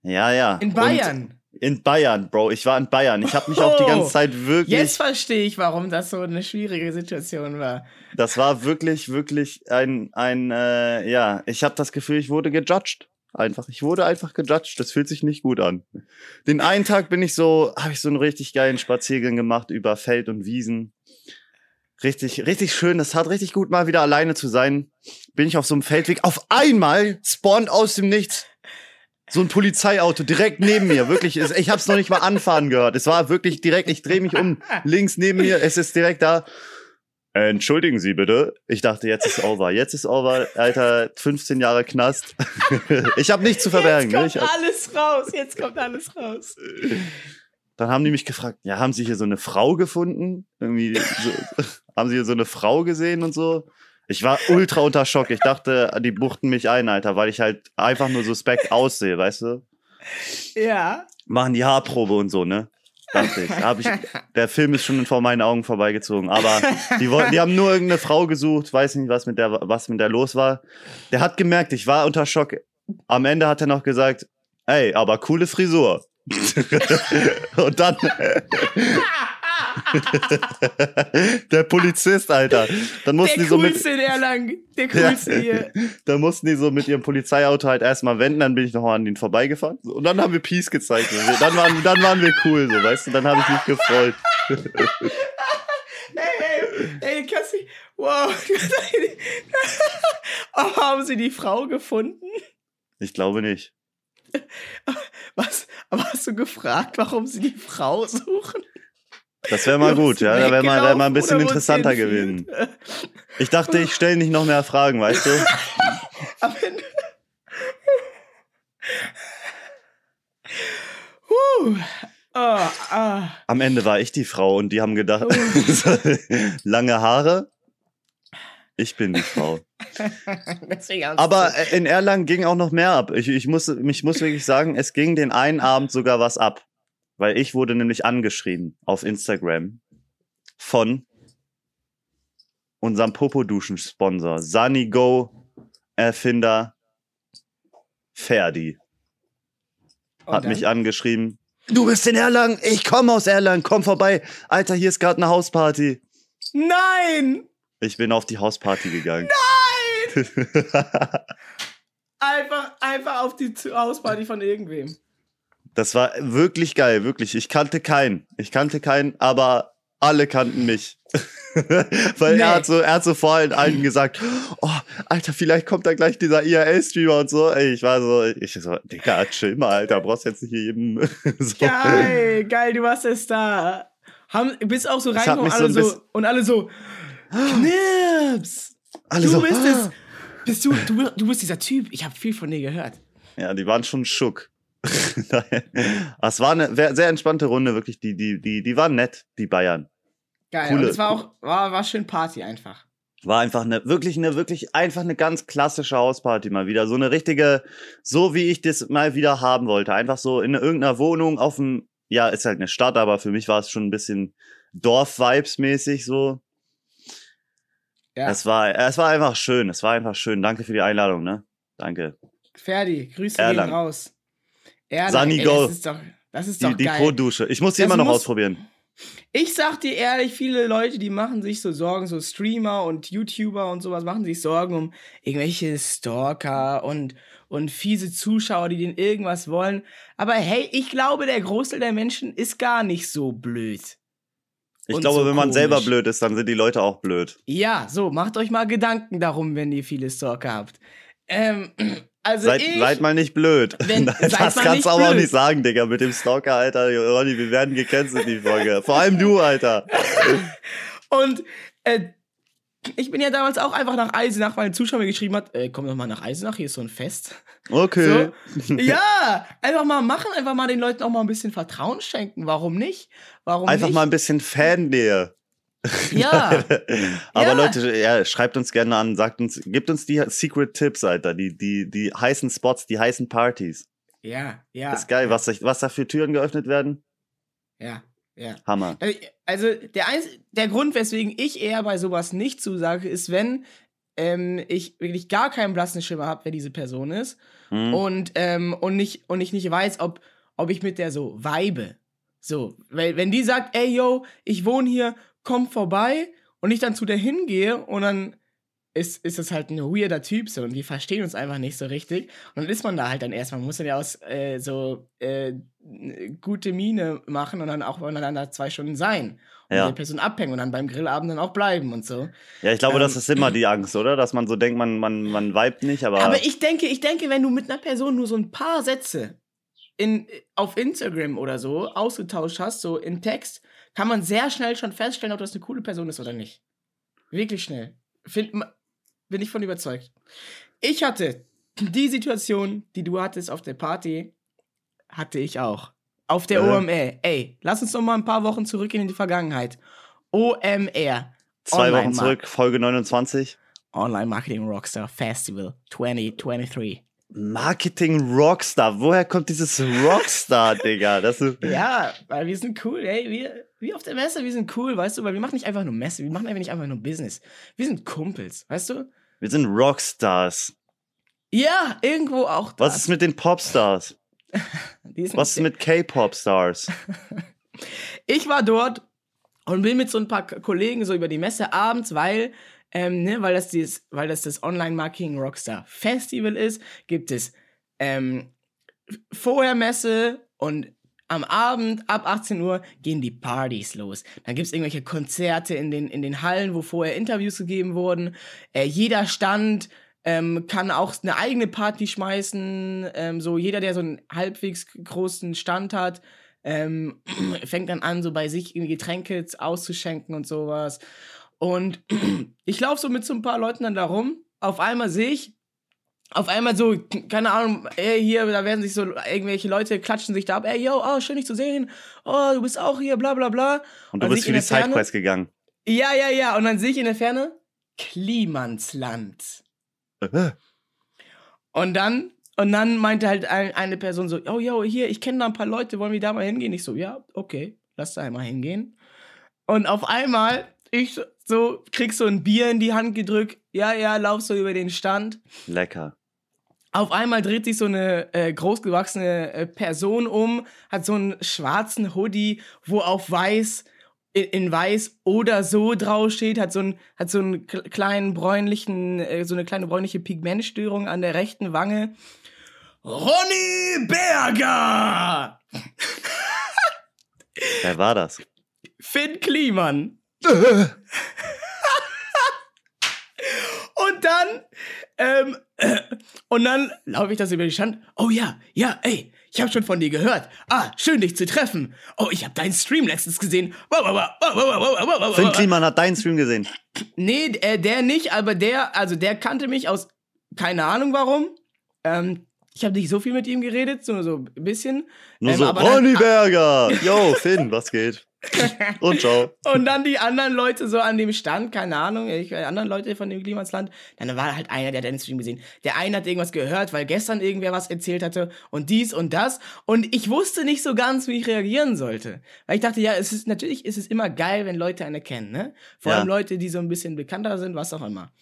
ja, ja. In Bayern. Und in Bayern, Bro. Ich war in Bayern. Ich habe mich auch die Oh, ganze Zeit wirklich. Jetzt verstehe ich, warum das so eine schwierige Situation war. Das war wirklich, wirklich ein, ein, äh, ja. Ich habe das Gefühl, ich wurde gejudged. Einfach. Ich wurde einfach gejudged. Das fühlt sich nicht gut an. Den einen Tag bin ich so, habe ich so einen richtig geilen Spaziergang gemacht über Feld und Wiesen. Richtig, richtig schön. Es hat richtig gut mal wieder alleine zu sein. Bin ich auf so einem Feldweg. Auf einmal spawnt aus dem Nichts so ein Polizeiauto direkt neben mir. Wirklich, ich habe es noch nicht mal anfahren gehört. Es war wirklich direkt. Ich drehe mich um, links neben mir. Es ist direkt da. Entschuldigen Sie bitte. Ich dachte, jetzt ist over. Jetzt ist over, Alter. 15 Jahre Knast. ich habe nichts zu verbergen. Ne? Jetzt Ich kommt alles raus, jetzt kommt alles raus. dann haben die mich gefragt, ja, haben Sie hier so eine Frau gefunden? Irgendwie so, haben Sie hier so eine Frau gesehen und so? Ich war ultra unter Schock. Ich dachte, die buchten mich ein, Alter, weil ich halt einfach nur suspekt aussehe, weißt du? Ja. Machen die Haarprobe und so, ne? Dachte ich. Hab ich. Der Film ist schon vor meinen Augen vorbeigezogen. Aber die, wollten, die haben nur irgendeine Frau gesucht, weiß nicht, was mit, der, was mit der los war. Der hat gemerkt, ich war unter Schock. Am Ende hat er noch gesagt, ey, aber coole Frisur. und dann der Polizist, Alter. Dann mussten Der die so mit, in Erlangen. Der coolste hier. dann mussten die so mit ihrem Polizeiauto halt erstmal wenden, dann bin ich noch mal an den vorbeigefahren. Und dann haben wir Peace gezeigt. Dann, waren, dann waren wir cool, so, weißt du? Dann habe ich mich gefreut. Ey, ey, ey, kannst. Wow. oh, haben sie die Frau gefunden? Ich glaube nicht. Was? Aber hast du gefragt, warum sie die Frau suchen? Das wäre mal gut, ja. Da wäre mal, wär mal ein bisschen es interessanter gewesen. Ich dachte, ich stelle nicht noch mehr Fragen, weißt du? Am Ende. Huh. Oh, ah. Am Ende war ich die Frau und die haben gedacht, lange Haare. Ich bin die Frau. Aber in Erlangen ging auch noch mehr ab. Ich, ich, muss, ich muss wirklich sagen, es ging den einen Abend sogar was ab. Weil ich wurde nämlich angeschrieben auf Instagram von unserem Popo-Duschen-Sponsor. Sunny Go Erfinder Ferdi Und hat mich angeschrieben. Du bist in Erlangen, ich komme aus Erlangen, komm vorbei. Alter, hier ist gerade eine Hausparty. Nein! Ich bin auf die Hausparty gegangen. Einfach, einfach auf die Hausparty von irgendwem. Das war wirklich geil, wirklich. Ich kannte keinen. Ich kannte keinen, aber alle kannten mich. Weil Nee. er hat so, er hat so vor allen allen gesagt, oh, Alter, vielleicht kommt da gleich dieser IRL-Streamer und so. Ey, ich war so, ich so, Digga, chill mal, Alter, brauchst jetzt nicht hier jedem so. Geil, geil, du warst jetzt da. Haben, bist auch so reingekommen so alle ein so, und alle so, Knips! Alle Du so, bist ah. es. Bist du, du, du bist dieser Typ. Ich habe viel von dir gehört. Ja, die waren schon schock. es war eine sehr entspannte Runde, wirklich. Die, die, die, die waren nett, die Bayern. Geil. Coole- Und es war auch, war, war schön Party einfach. War einfach eine, wirklich eine, wirklich einfach eine ganz klassische Hausparty mal wieder. So eine richtige, so wie ich das mal wieder haben wollte. Einfach so in irgendeiner Wohnung auf dem, ja, ist halt eine Stadt, aber für mich war es schon ein bisschen Dorf-Vibes-mäßig so. Ja. Es war, es war einfach schön. Es war einfach schön. Danke für die Einladung, ne? Danke. Ferdi, Grüße Erlangen. gehen raus. Erlangen, Sunny ey, Go. Das ist doch, das ist Die, doch die geil. Pro-Dusche. Ich muss die Das immer noch muss- ausprobieren. Ich sag dir ehrlich, viele Leute, die machen sich so Sorgen, so Streamer und YouTuber und sowas, machen sich Sorgen um irgendwelche Stalker und, und fiese Zuschauer, die denen irgendwas wollen. Aber hey, ich glaube, der Großteil der Menschen ist gar nicht so blöd. Ich glaube, so wenn man selber komisch. blöd ist, dann sind die Leute auch blöd. Ja, so, macht euch mal Gedanken darum, wenn ihr viele Stalker habt. Ähm, also seid, ich, seid mal nicht blöd. Wenn- das seid kannst du aber auch nicht sagen, Digga, mit dem Stalker, Alter. Ronny, wir werden gecancelt, die Folge. Vor allem du, Alter. Und äh, ich bin ja damals auch einfach nach Eisenach, weil ein Zuschauer mir geschrieben hat, äh, komm doch mal nach Eisenach, hier ist so ein Fest. Okay. ja, einfach mal machen, einfach mal den Leuten auch mal ein bisschen Vertrauen schenken. Warum nicht? Warum Einfach nicht? mal ein bisschen Fannähe. Ja, Aber Ja. Leute, ja, schreibt uns gerne an, sagt uns, gebt uns die Secret Tipps, Alter, die, die, die heißen Spots, die heißen Partys. ja, ja. ist geil, was, sich- was da für Türen geöffnet werden. Ja, ja. Hammer. Also, Also der, Eins der Grund, weswegen ich eher bei sowas nicht zusage, ist, wenn ähm, ich wirklich gar keinen blassen Schimmer habe, wer diese Person ist Hm? und, ähm, und, nicht, und ich nicht weiß, ob, ob ich mit der so vibe. So, weil wenn die sagt, ey yo, ich wohne hier, komm vorbei und ich dann zu der hingehe und dann ist, ist das halt ein weirder Typ so und die verstehen uns einfach nicht so richtig. Und dann ist man da halt dann erstmal, man muss dann ja aus äh, so äh, gute Miene machen und dann auch voneinander zwei Stunden sein. Und Ja. mit der Person abhängen und dann beim Grillabend dann auch bleiben und so. Ja, ich glaube, das Ähm, ist immer die Angst, oder? Dass man so denkt, man, man, man vibet nicht, aber. Aber ich denke, ich denke, wenn du mit einer Person nur so ein paar Sätze in, auf Instagram oder so ausgetauscht hast, so in Text, kann man sehr schnell schon feststellen, ob das eine coole Person ist oder nicht. Wirklich schnell. Find, bin ich von überzeugt. Ich hatte die Situation, die du hattest auf der Party, hatte ich auch. Auf der Äh. OMR. Ey, lass uns noch mal ein paar Wochen zurückgehen in die Vergangenheit. OMR. zwei Wochen zurück, Folge 29. Online Marketing Rockstar Festival 2023. Marketing Rockstar. Woher kommt dieses Rockstar, Digga? Das ist. Ja, weil wir sind cool, ey. Wir, wir auf der Messe, wir sind cool, weißt du, weil wir machen nicht einfach nur Messe, wir machen einfach nicht einfach nur Business. Wir sind Kumpels, weißt du? Wir sind Rockstars. Ja, irgendwo auch Was das. ist mit den Popstars? Was ist mit K-Pop-Stars? Ich war dort und bin mit so ein paar Kollegen so über die Messe abends, weil, ähm, ne, weil das, dieses, weil das das Online Marketing Rockstar Festival ist, gibt es ähm, vorher Messe und am Abend ab 18 Uhr gehen die Partys los. Dann gibt es irgendwelche Konzerte in den, in den Hallen, wo vorher Interviews gegeben wurden. Äh, jeder Stand ähm, kann auch eine eigene Party schmeißen. Ähm, so jeder, der so einen halbwegs großen Stand hat, ähm, fängt dann an, so bei sich Getränke auszuschenken und sowas. Und ich laufe so mit so ein paar Leuten dann da rum. Auf einmal sehe ich, auf einmal so, keine Ahnung, ey, hier, da werden sich so irgendwelche Leute klatschen sich da ab, ey, yo, oh, schön dich zu sehen, oh, du bist auch hier, bla bla bla. Und du bist für die Sidequest gegangen. Ja, ja, ja, und dann sehe ich in der Ferne Klimansland. Äh, Und dann, und dann meinte halt ein, eine Person so, oh, yo, hier, ich kenne da ein paar Leute, wollen wir da mal hingehen? Ich so, ja, okay, lass da einmal hingehen. Und auf einmal, ich so- so, krieg so ein Bier in die Hand gedrückt, ja, ja, lauf so über den Stand. Lecker. Auf einmal dreht sich so eine äh, großgewachsene äh, Person um, hat so einen schwarzen Hoodie, wo auf weiß, in, in weiß oder so draufsteht, hat so einen, hat so einen kle- kleinen bräunlichen, äh, so eine kleine bräunliche Pigmentstörung an der rechten Wange. Ronny Berger! Wer war das? Finn Kliman. Und dann, ähm, äh, und dann laufe ich das über die Stand. Oh ja, ja, ey, ich habe schon von dir gehört. Ah, schön dich zu treffen. Oh, ich habe deinen Stream letztens gesehen. Finn. Kliman hat deinen Stream gesehen. Nee, äh, der nicht, aber der, also der kannte mich aus keine Ahnung warum. Ähm, Ich habe nicht so viel mit ihm geredet, so, so ein bisschen. Nur Ähm, so, Ronny Berger! Yo, Finn, was geht? Und ciao. Und dann die anderen Leute so an dem Stand, keine Ahnung, ich, äh, anderen Leute von dem Klimasland, dann war halt einer, der hat den Stream gesehen. Der eine hat irgendwas gehört, weil gestern irgendwer was erzählt hatte und dies und das. Und ich wusste nicht so ganz, wie ich reagieren sollte. Weil ich dachte, ja, es ist natürlich ist es immer geil, wenn Leute eine kennen, ne? Vor Ja. allem Leute, die so ein bisschen bekannter sind, was auch immer.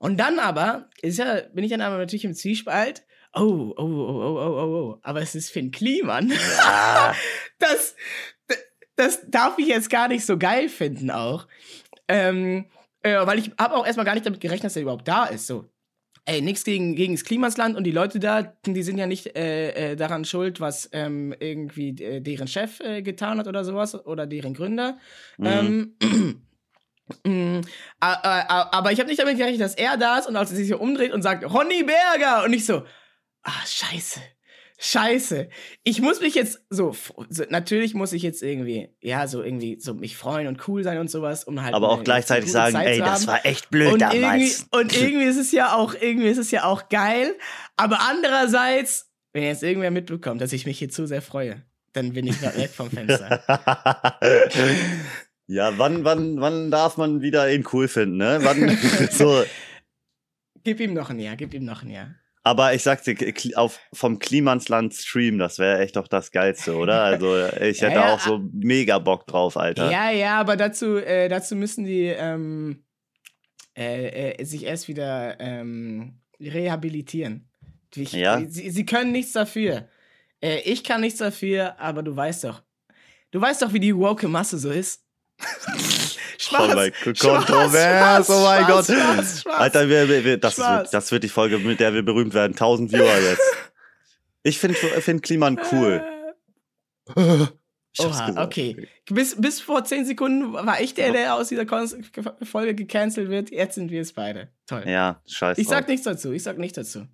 Und dann aber, ist ja, bin ich dann aber natürlich im Zwiespalt. Oh, oh, oh, oh, oh, oh, oh. Aber es ist Finn Kliman. Ja. das, das darf ich jetzt gar nicht so geil finden auch. Ähm, äh, weil ich habe auch erstmal gar nicht damit gerechnet, dass er überhaupt da ist. So. Ey, nichts gegen, gegen das Klimasland und die Leute da, die sind ja nicht äh, äh, daran schuld, was ähm, irgendwie äh, deren Chef äh, getan hat oder sowas oder deren Gründer. Mhm. Ähm, mm, aber ich habe nicht damit gerechnet, dass er da ist und als er sich so umdreht und sagt, Ronny Berger und ich so, ah, scheiße. Scheiße. Ich muss mich jetzt so, so, natürlich muss ich jetzt irgendwie, ja, so irgendwie so mich freuen und cool sein und sowas, um halt. Aber auch gleichzeitig sagen, Zeit ey, das war echt blöd und irgendwie, damals. und irgendwie ist es ja auch, irgendwie ist es ja auch geil. Aber andererseits, wenn jetzt irgendwer mitbekommt, dass ich mich hier zu sehr freue, dann bin ich weg vom Fenster. ja, wann, wann, wann darf man wieder ihn cool finden, ne? Wann, so. gib ihm noch ein Jahr, gib ihm noch ein Jahr. Aber ich sagte, auf, vom Klimansland Stream, das wäre echt doch das Geilste, oder? Also, ich Ja, hätte ja, auch so mega Bock drauf, Alter. Ja, ja, aber dazu, äh, dazu müssen die ähm, äh, äh, sich erst wieder ähm, rehabilitieren. Ich, Ja. sie, sie können nichts dafür. Äh, ich kann nichts dafür, aber du weißt doch. Du weißt doch, wie die woke Masse so ist. Oh mein Gott, Spaß, kontrovers, Spaß, oh mein Gott. Spaß, Spaß. Alter, wir, wir, wir, das, Spaß. wird, das wird die Folge, mit der wir berühmt werden. 1000 Viewer jetzt. Ich finde find Kliman cool. Oha, okay. Bis, bis vor 10 Sekunden war ich der, der aus dieser Kon Folge gecancelt wird. Jetzt sind wir es beide. Toll. Ja, scheiße. Ich sag nichts dazu. Ich sag nichts dazu.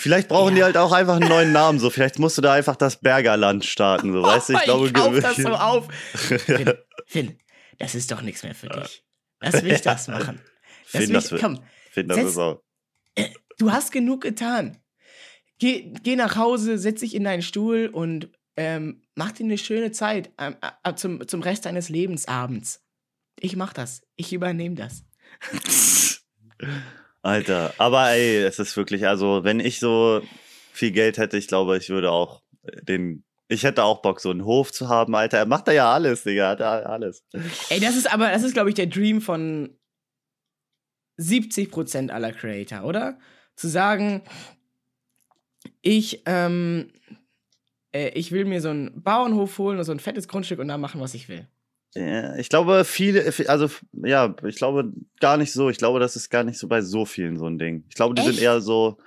Vielleicht brauchen die Ja. halt auch einfach einen neuen Namen. So, vielleicht musst du da einfach das Bergerland starten. So, weißt du, ich glaube, kauf ge- das so auf. Finn, Finn, das ist doch nichts mehr für dich. Lass mich das machen. Lass Finn, mich, das komm, Finn, das Setz- ist auch. du hast genug getan. Geh, geh nach Hause, setz dich in deinen Stuhl und ähm, mach dir eine schöne Zeit ähm, äh, zum, zum Rest deines Lebens abends. Ich mach das. Ich übernehme das. Alter, aber ey, es ist wirklich, also, wenn ich so viel Geld hätte, ich glaube, ich würde auch den. Ich hätte auch Bock, so einen Hof zu haben, Alter. Er macht da ja alles, Digga. Hat ja alles. Ey, das ist aber, das ist, glaube ich, der Dream von 70% aller Creator, oder? Zu sagen, ich, ähm, äh, ich will mir so einen Bauernhof holen und so ein fettes Grundstück und da machen, was ich will. Ja, ich glaube, viele, also, ja, ich glaube gar nicht so. Ich glaube, das ist gar nicht so bei so vielen so ein Ding. Ich glaube, die sind Echt? eher so,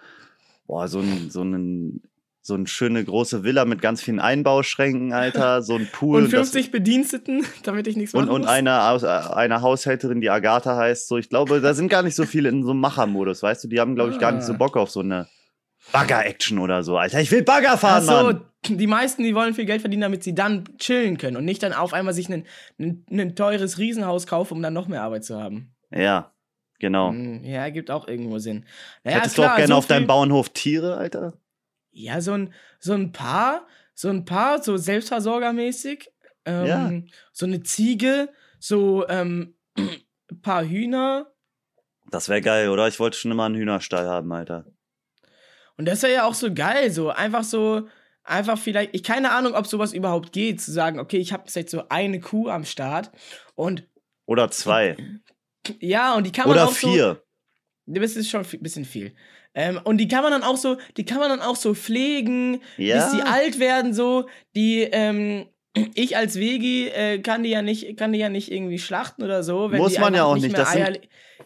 boah, so ein, so ein, so eine schöne große Villa mit ganz vielen Einbauschränken, Alter, so ein Pool. Und das- 50 Bediensteten, damit ich nichts Und, machen und muss. eine, Aus- äh, eine Haushälterin, die Agatha heißt. So, ich glaube, da sind gar nicht so viele in so einem Machermodus, weißt du? Die haben, glaube ich, gar nicht so Ah. Bock auf so eine Bagger-Action oder so. Alter, ich will Bagger fahren, Ach Mann! Die meisten, die wollen viel Geld verdienen, damit sie dann chillen können und nicht dann auf einmal sich ein, teures Riesenhaus kaufen, um dann noch mehr Arbeit zu haben. Ja, genau. Hm, Ja, gibt auch irgendwo Sinn. Naja, Hättest klar, du auch gerne so auf deinem Bauernhof Tiere, Alter? Ja, so ein, so ein paar, so ein paar, so selbstversorgermäßig. Ähm, Ja. So eine Ziege, so ähm, ein paar Hühner. Das wäre geil, oder? Ich wollte schon immer einen Hühnerstall haben, Alter. Und das wäre ja auch so geil, so einfach so, einfach vielleicht, ich keine Ahnung, ob sowas überhaupt geht, zu sagen, okay, ich habe jetzt so eine Kuh am Start und Oder zwei. ja, und die kann man Oder auch so, vier. das ist schon ein bisschen viel. Ähm, und die kann man dann auch so, die kann man dann auch so pflegen, Ja. bis die alt werden, so, die, ähm, ich als Vegi äh, kann die ja nicht, kann die ja nicht irgendwie schlachten oder so. Wenn Muss die man ja auch nicht, mehr das sind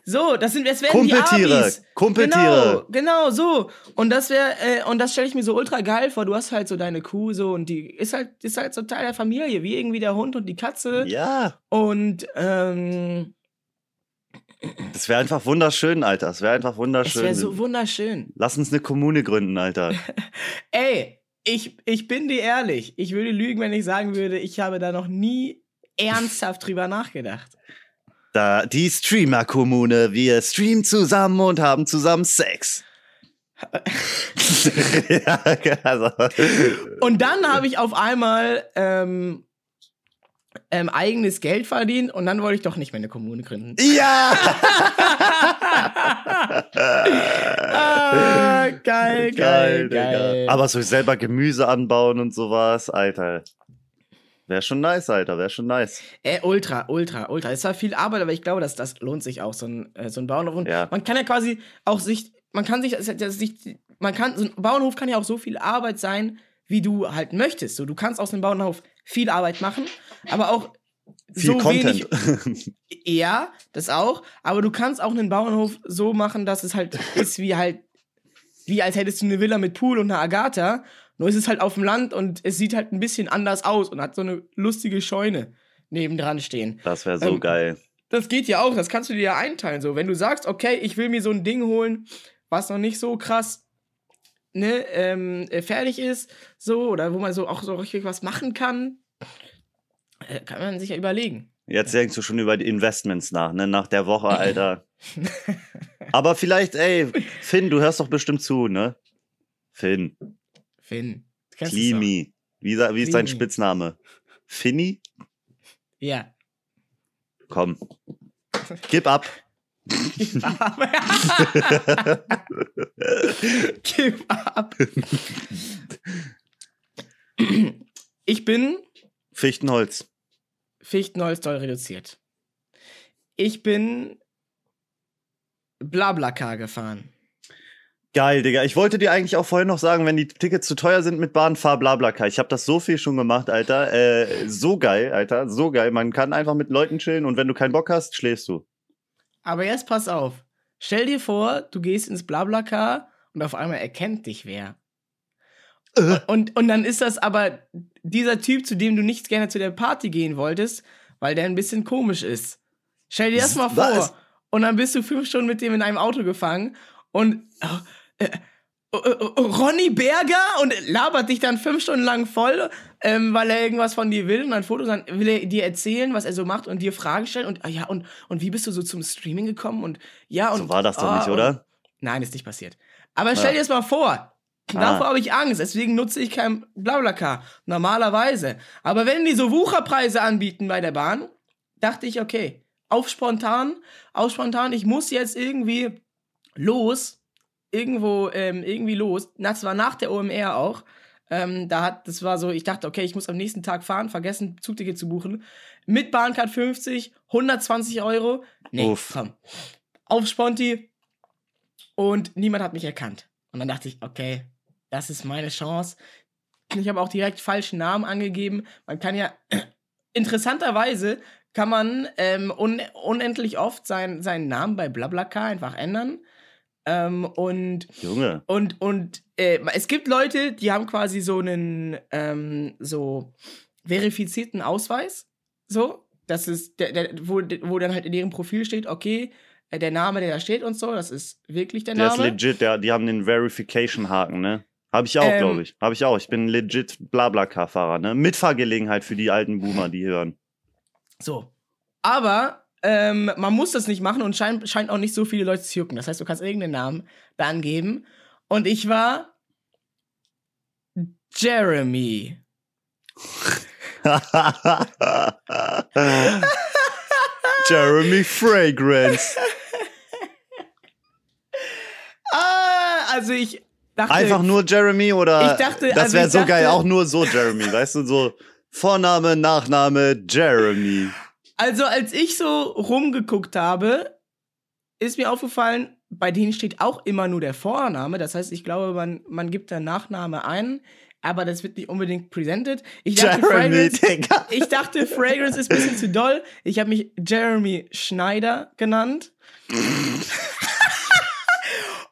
so, das sind, das werden die Kumpeltiere. Abis. Kumpeltiere. Genau, genau, so. Und das wäre, äh, und das stelle ich mir so ultra geil vor. Du hast halt so deine Kuh so und die ist halt, ist halt so Teil der Familie, wie irgendwie der Hund und die Katze. Ja. Und ähm, Das wäre einfach wunderschön, Alter. Das wäre einfach wunderschön. wäre so wunderschön. Lass uns eine Kommune gründen, Alter. Ey, ich, ich bin dir ehrlich. Ich würde lügen, wenn ich sagen würde, ich habe da noch nie ernsthaft drüber nachgedacht. Da, die Streamer-Kommune. Wir streamen zusammen und haben zusammen Sex. ja, also. Und dann habe ich auf einmal ähm, ähm, eigenes Geld verdient und dann wollte ich doch nicht mehr eine Kommune gründen. Ja! Ah, geil, geil, geil. Digga. Aber so selber Gemüse anbauen und sowas, Alter. Wäre schon nice, Alter, wäre schon nice. Äh, ultra, ultra, ultra. Es war viel Arbeit, aber ich glaube, dass das lohnt sich auch, so ein, äh, so ein Bauernhof. Und Ja. Man kann ja quasi auch sich, man kann sich, sich, man kann, so ein Bauernhof kann ja auch so viel Arbeit sein, wie du halt möchtest. So, du kannst aus einem Bauernhof viel Arbeit machen, aber auch Viel so Content. wenig. Ja, das auch. Aber du kannst auch einen Bauernhof so machen, dass es halt ist wie halt, wie als hättest du eine Villa mit Pool und einer Agatha. Nur ist es halt auf dem Land und es sieht halt ein bisschen anders aus und hat so eine lustige Scheune nebendran stehen. Das wäre so Ähm, geil. Das geht ja auch, das kannst du dir ja einteilen. So, wenn du sagst, okay, ich will mir so ein Ding holen, was noch nicht so krass ne, ähm, äh, fertig ist, so, oder wo man so auch so richtig was machen kann, äh, kann man sich ja überlegen. Jetzt denkst du schon über die Investments nach, ne? Nach der Woche, Alter. Aber vielleicht, ey, Finn, du hörst doch bestimmt zu, ne? Finn, Finn. Klimi. Wie, wie ist dein. Spitzname? Finny? Ja. Komm. Gib ab. Gib ab. Gib ab. Ich bin Fichtenholz. Fichtenholz doll reduziert. Ich bin Blablacar gefahren. Geil, Digga. Ich wollte dir eigentlich auch vorhin noch sagen, wenn die Tickets zu teuer sind mit Bahn, fahr Blablacar. Ich habe das so viel schon gemacht, Alter. Äh, so geil, Alter. So geil. Man kann einfach mit Leuten chillen und wenn du keinen Bock hast, schläfst du. Aber jetzt pass auf. Stell dir vor, du gehst ins Blablacar und auf einmal erkennt dich wer. Äh. Und, und dann ist das aber dieser Typ, zu dem du nicht gerne zu der Party gehen wolltest, weil der ein bisschen komisch ist. Stell dir das mal vor. Was? Und dann bist du fünf Stunden mit dem in einem Auto gefangen und oh, äh, äh, Ronny Berger und labert dich dann fünf Stunden lang voll, ähm, weil er irgendwas von dir will und ein Foto, dann will er dir erzählen, was er so macht und dir Fragen stellen und ah ja und und wie bist du so zum Streaming gekommen und ja und So war das doch ah, nicht, und- oder? Nein, ist nicht passiert. Aber stell dir das mal vor. Ah. Davor habe ich Angst, deswegen nutze ich kein Blablacar. Normalerweise. Aber wenn die so Wucherpreise anbieten bei der Bahn, dachte ich, okay, auf spontan, auf spontan, ich muss jetzt irgendwie los, irgendwo, ähm, irgendwie los. Das war nach der OMR auch. Ähm, da hat, das war so, ich dachte, okay, ich muss am nächsten Tag fahren, vergessen, Zugticket zu buchen. Mit Bahncard 50, 120 Euro. Nee, Uff. komm. Auf Sponti. Und niemand hat mich erkannt. Und dann dachte ich, okay, das ist meine Chance. Ich habe auch direkt falschen Namen angegeben. Man kann ja, interessanterweise kann man ähm, un unendlich oft sein, seinen Namen bei Blablacar einfach ändern. Ähm, und Junge. und, und äh, es gibt Leute, die haben quasi so einen ähm, so verifizierten Ausweis. So. Das ist, der, der, wo, wo dann halt in ihrem Profil steht, okay, äh, der Name, der da steht und so, das ist wirklich der, Der ist Name. legit, der, die haben den Verification-Haken, ne? Habe ich auch, Ähm, glaube ich. Habe ich auch. Ich bin legit Blablacar-Fahrer, ne? Mitfahrgelegenheit für die alten Boomer, die hören. So. Aber ähm, man muss das nicht machen und scheint, scheint auch nicht so viele Leute zu jucken. Das heißt, du kannst irgendeinen Namen da angeben. Und ich war Jeremy. Jeremy Fragrance. Ah, also ich dachte. Einfach nur Jeremy oder? Ich dachte- das also wäre so geil, dachte- auch nur so Jeremy, weißt du, so Vorname, Nachname, Jeremy. Also als ich so rumgeguckt habe, ist mir aufgefallen, bei denen steht auch immer nur der Vorname. Das heißt, ich glaube, man, man gibt da Nachname ein, aber das wird nicht unbedingt presented. Ich dachte, Jeremy, Fragrance, ich dachte, Fragrance ist ein bisschen zu doll. Ich habe mich Jeremy Schneider genannt.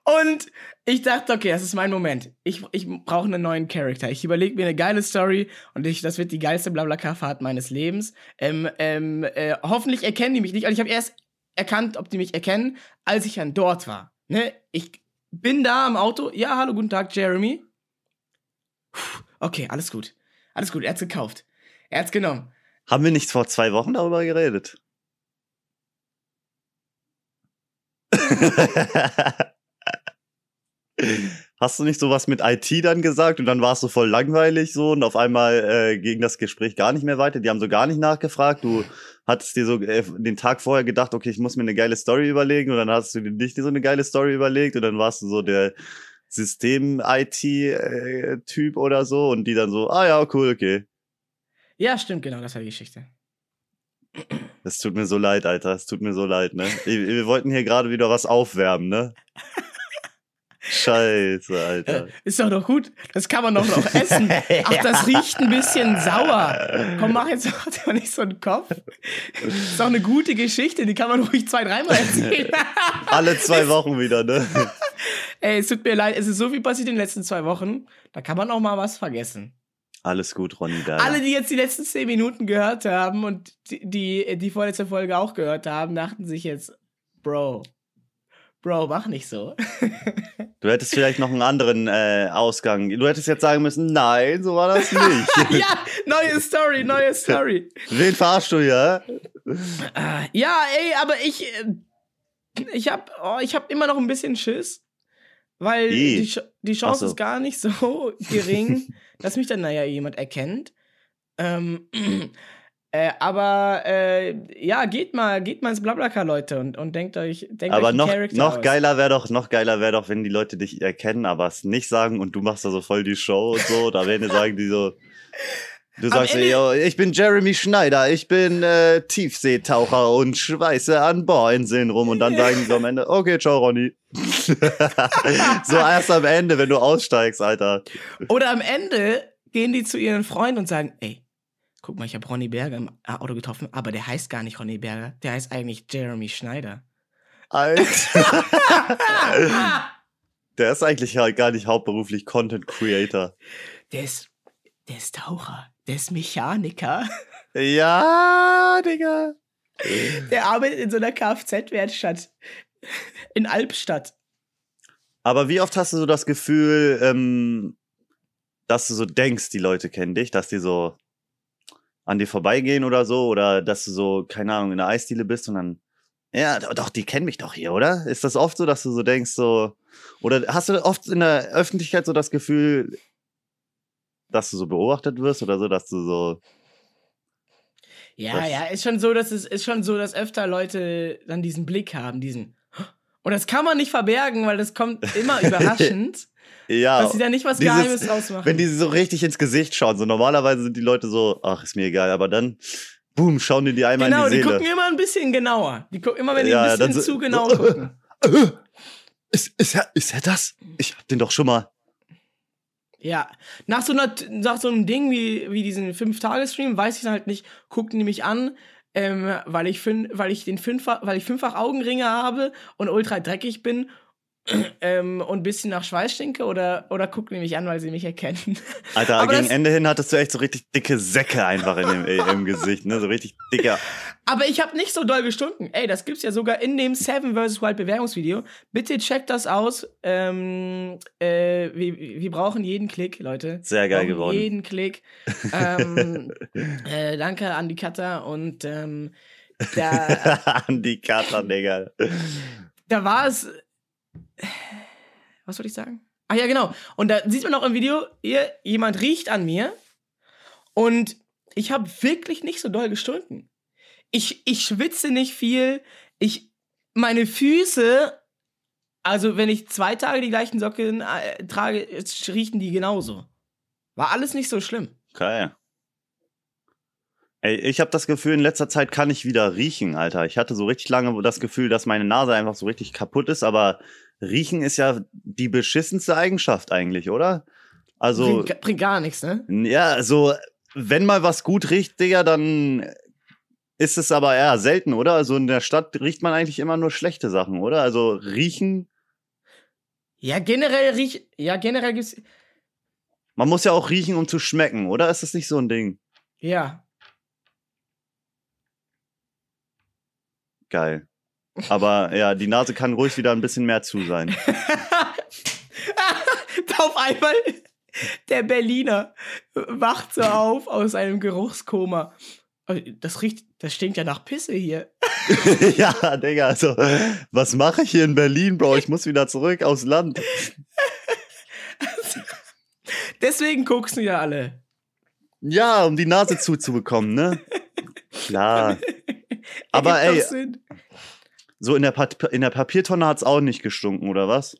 Und ich dachte, okay, das ist mein Moment. Ich, ich brauche einen neuen Charakter. Ich überlege mir eine geile Story und ich, das wird die geilste Blablacar-Fahrt meines Lebens. Ähm, ähm, äh, hoffentlich erkennen die mich nicht. Also ich habe erst erkannt, ob die mich erkennen, als ich dann dort war. Ne? Ich bin da am Auto. Ja, hallo, guten Tag, Jeremy. Puh, Okay, alles gut. Alles gut, er hat's gekauft. Er hat's genommen. Haben wir nicht vor zwei Wochen darüber geredet? Hast du nicht sowas mit IT dann gesagt und dann warst du voll langweilig so und auf einmal äh, ging das Gespräch gar nicht mehr weiter? Die haben so gar nicht nachgefragt. Du hattest dir so äh, den Tag vorher gedacht, okay, ich muss mir eine geile Story überlegen und dann hast du dir nicht so eine geile Story überlegt und dann warst du so der System-IT-Typ oder so und die dann so, ah ja, cool, okay. Ja, stimmt, genau, das war die Geschichte. Es tut mir so leid, Alter. Es tut mir so leid, ne? Wir, wir wollten hier gerade wieder was aufwärmen, ne? Scheiße, Alter. Äh, ist doch noch gut. Das kann man doch noch essen. Ach, das riecht ein bisschen sauer. Komm, mach jetzt doch nicht so einen Kopf. Ist doch eine gute Geschichte. Die kann man ruhig zwei, dreimal erzählen. Alle zwei Wochen wieder, ne? Ey, es tut mir leid. Es ist so viel passiert in den letzten zwei Wochen. Da kann man auch mal was vergessen. Alles gut, Ronny. Da. Alle, die jetzt die letzten zehn Minuten gehört haben und die, die, die vorletzte Folge auch gehört haben, dachten sich jetzt, Bro, Bro, mach nicht so. Du hättest vielleicht noch einen anderen äh, Ausgang. Du hättest jetzt sagen müssen, nein, so war das nicht. ja, neue Story, neue Story. Wen verarschst du ja? Äh, ja, ey, aber ich, äh, ich hab, oh, ich hab immer noch ein bisschen Schiss. Weil die, die Chance so. ist gar nicht so gering, dass mich dann, naja, jemand erkennt. Ähm, äh, aber äh, ja, geht mal, geht mal ins Blablacar, Leute, und, und denkt euch, denkt Aber euch noch, Charakter noch aus. geiler wäre doch, noch geiler wäre doch, wenn die Leute dich erkennen, aber es nicht sagen und du machst da so voll die Show und so. Da werden die sagen die so. Du sagst, yo, ich bin Jeremy Schneider, ich bin äh, Tiefseetaucher und schweiße an Bohrinseln rum und dann sagen die so am Ende, okay, ciao Ronny. so erst am Ende, wenn du aussteigst, Alter. Oder am Ende gehen die zu ihren Freunden und sagen, ey, guck mal, ich habe Ronny Berger im Auto getroffen, aber der heißt gar nicht Ronny Berger, der heißt eigentlich Jeremy Schneider. Alter. Der ist eigentlich halt gar nicht hauptberuflich Content Creator. Der ist, der ist Taucher, der ist Mechaniker, Ja, Digga. der arbeitet in so einer Kfz-Werkstatt in Albstadt. Aber wie oft hast du so das Gefühl, ähm, dass du so denkst, die Leute kennen dich, dass die so an dir vorbeigehen oder so, oder dass du so, keine Ahnung, in der Eisdiele bist und dann, ja, do- doch, die kennen mich doch hier, oder? Ist das oft so, dass du so denkst, so, oder hast du oft in der Öffentlichkeit so das Gefühl, dass du so beobachtet wirst oder so, dass du so, Ja, Das- ja, ist schon so, dass es ist schon so, dass öfter Leute dann diesen Blick haben, diesen. Und das kann man nicht verbergen, weil das kommt immer überraschend, ja, dass sie da nicht was dieses- Geheimes draus machen. wenn die so richtig ins Gesicht schauen, so normalerweise sind die Leute so, ach, ist mir egal, aber dann, boom, schauen die die einmal genau, in die die Seele. gucken immer ein bisschen genauer. Die gucken immer, wenn die Ja, ein bisschen so- zu genau gucken. Äh, Ist, ist, er, ist er das? Ich hab den doch schon mal. Ja, nach so, einer, nach so einem Ding wie, wie diesen 5-Tage-Stream weiß ich dann halt nicht, gucken die mich an, ähm, weil, ich fün, weil, ich den fünffach, weil ich fünffach Augenringe habe und ultra dreckig bin ähm, und ein bisschen nach Schweiß stinke oder, oder gucken die mich an, weil sie mich erkennen. Alter, Aber gegen Ende hin hattest du echt so richtig dicke Säcke einfach in dem, äh, im Gesicht, ne? So richtig dicke. Aber ich habe nicht so doll gestunken. Ey, das gibt's ja sogar in dem Seven vs. Wild Bewerbungsvideo. Bitte checkt das aus. Ähm, äh, wir, wir brauchen jeden Klick, Leute. Sehr geil geworden. Jeden Klick. ähm, äh, danke an die Cutter und ähm, da, An die Kater, Digga. da war es. Was wollte ich sagen? Ach ja, genau. Und da sieht man auch im Video, hier, jemand riecht an mir und ich habe wirklich nicht so doll gestunken. Ich, ich schwitze nicht viel. Ich, meine Füße, also wenn ich zwei Tage die gleichen Socken äh, trage, riechen die genauso. War alles nicht so schlimm. Okay. Ey, ich habe das Gefühl, in letzter Zeit kann ich wieder riechen, Alter. Ich hatte so richtig lange das Gefühl, dass meine Nase einfach so richtig kaputt ist, aber riechen ist ja die beschissenste Eigenschaft eigentlich, oder? Also, bringt, bringt gar nichts, ne? ja, so, wenn mal was gut riecht, Digga, dann ist es aber eher selten, oder? Also in der Stadt riecht man eigentlich immer nur schlechte Sachen, oder? Also riechen, Ja, generell riech, ja, generell gibt's, man muss ja auch riechen, um zu schmecken, oder? Ist das nicht so ein Ding? ja. Geil. Aber ja, die Nase kann ruhig wieder ein bisschen mehr zu sein. Auf einmal der Berliner wacht so auf aus einem Geruchskoma. Das riecht, das stinkt ja nach Pisse hier. ja, Digga, also, was mache ich hier in Berlin, Bro? Ich muss wieder zurück aufs Land. Deswegen guckst du ja alle. Ja, um die Nase zuzubekommen, ne? Klar. Aber ey. So in der, Pa- in der Papiertonne hat's auch nicht gestunken, oder was?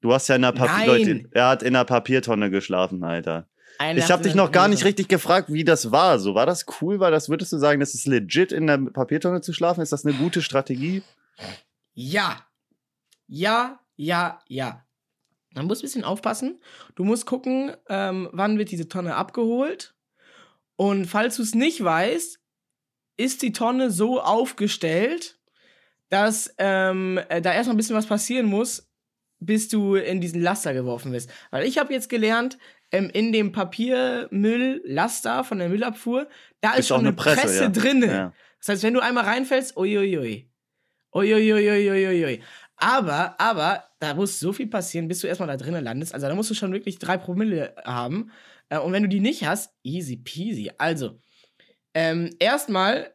Du hast ja in der Papier... Nein. Leute, er hat in der Papiertonne geschlafen, Alter. Eine Ich habe dich noch gar nicht richtig gefragt, wie das war. So, war das cool? War das, würdest du sagen, das ist legit, in der Papiertonne zu schlafen? Ist das eine gute Strategie? Ja. Ja, ja, ja. Man muss ein bisschen aufpassen. Du musst gucken, ähm, wann wird diese Tonne abgeholt. Und falls du es nicht weißt, ist die Tonne so aufgestellt, dass ähm, äh, da erstmal ein bisschen was passieren muss, bis du in diesen Laster geworfen wirst. Weil ich habe jetzt gelernt, ähm, in dem Papiermülllaster von der Müllabfuhr, da ist, Ist schon eine Presse, Presse, ja. drinne. Ja. Das heißt, wenn du einmal reinfällst, uiuiui. Uiuiuiuiui. Aber, aber, da muss so viel passieren, bis du erstmal da drinnen landest. Also da musst du schon wirklich drei Promille haben. Äh, Und wenn du die nicht hast, easy peasy. Also, ähm, erstmal,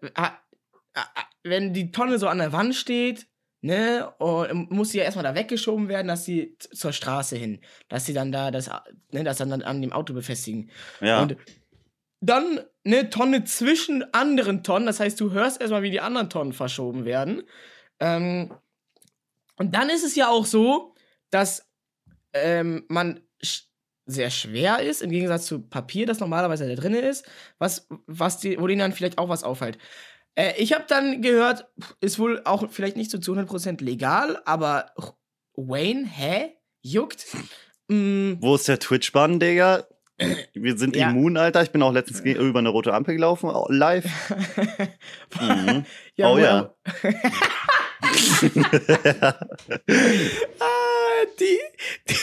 wenn die Tonne so an der Wand steht, ne, und muss sie ja erstmal da weggeschoben werden, dass sie zur Straße hin, dass sie dann da das, ne, das dann an dem Auto befestigen. Ja. Und dann eine Tonne zwischen anderen Tonnen. Das heißt, du hörst erstmal, wie die anderen Tonnen verschoben werden. Ähm, und dann ist es ja auch so, dass ähm, man sch sehr schwer ist, im Gegensatz zu Papier, das normalerweise da drin ist, was, was die, wo denen dann vielleicht auch was auffällt. Äh, ich habe dann gehört, ist wohl auch vielleicht nicht so zu 100% legal, aber Wayne, hä? Juckt? Mm, Wo ist der Twitch-Bann, Digga? Wir sind Ja. immun, Alter. Ich bin auch letztens über eine rote Ampel gelaufen, au- live. Mhm. Oh wo ja. ah, die. die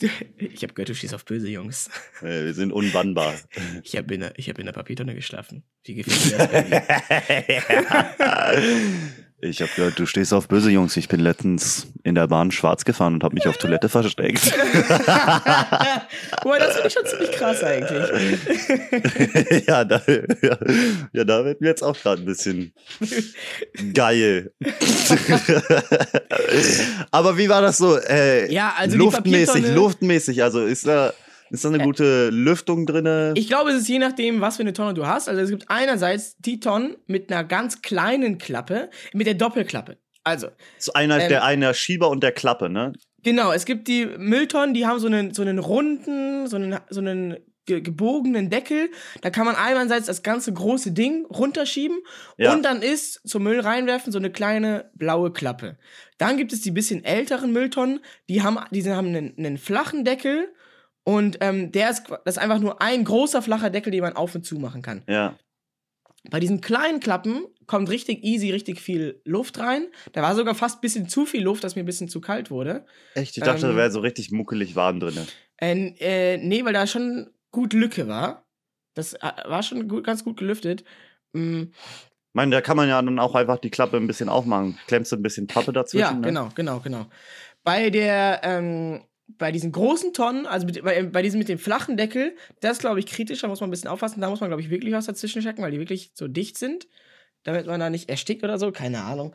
ich habe gehört, du stehst auf böse Jungs. Äh, Wir sind unbannbar. Ich habe in, der- ich hab in der Papiertonne geschlafen. Wie gefällt dir das? Ich habe gehört, du stehst auf böse Jungs. Ich bin letztens in der Bahn schwarz gefahren und habe mich auf Toilette versteckt. Boah, das finde ich schon ziemlich krass eigentlich. ja, da, ja, ja, da wird mir jetzt auch gerade ein bisschen geil. Aber wie war das so? Äh, Ja, also luftmäßig, luftmäßig. Also ist da, ist da eine gute Lüftung drinne? Ich glaube, es ist je nachdem, was für eine Tonne du hast. Also es gibt einerseits die Tonnen mit einer ganz kleinen Klappe, mit der Doppelklappe. Also, So einer, ähm, der einer Schieber und der Klappe, ne? Genau, es gibt die Mülltonnen, die haben so einen, so einen runden, so einen, so einen ge gebogenen Deckel. Da kann man einerseits das ganze große Ding runterschieben Ja. und dann ist zum Müll reinwerfen so eine kleine blaue Klappe. Dann gibt es die bisschen älteren Mülltonnen, die haben, die haben einen, einen flachen Deckel und ähm, der ist, das ist einfach nur ein großer flacher Deckel, den man auf und zu machen kann. Ja. Bei diesen kleinen Klappen kommt richtig easy, richtig viel Luft rein. Da war sogar fast ein bisschen zu viel Luft, dass mir ein bisschen zu kalt wurde. Echt? Ich dachte, Ähm, da wäre so richtig muckelig warm drinne. Äh, äh, nee, weil da schon gut Lücke war. Das äh, war schon gut, ganz gut gelüftet. Mm, Ich meine, da kann man ja dann auch einfach die Klappe ein bisschen aufmachen. Klemmst du ein bisschen Pappe dazwischen? ja, ne? genau, genau, genau. Bei der, ähm, bei diesen großen Tonnen, also mit, bei, bei diesem mit dem flachen Deckel, das glaube ich kritisch, da muss man ein bisschen aufpassen. Da muss man, glaube ich, wirklich was dazwischen checken, weil die wirklich so dicht sind. Damit man da nicht erstickt oder so, keine Ahnung.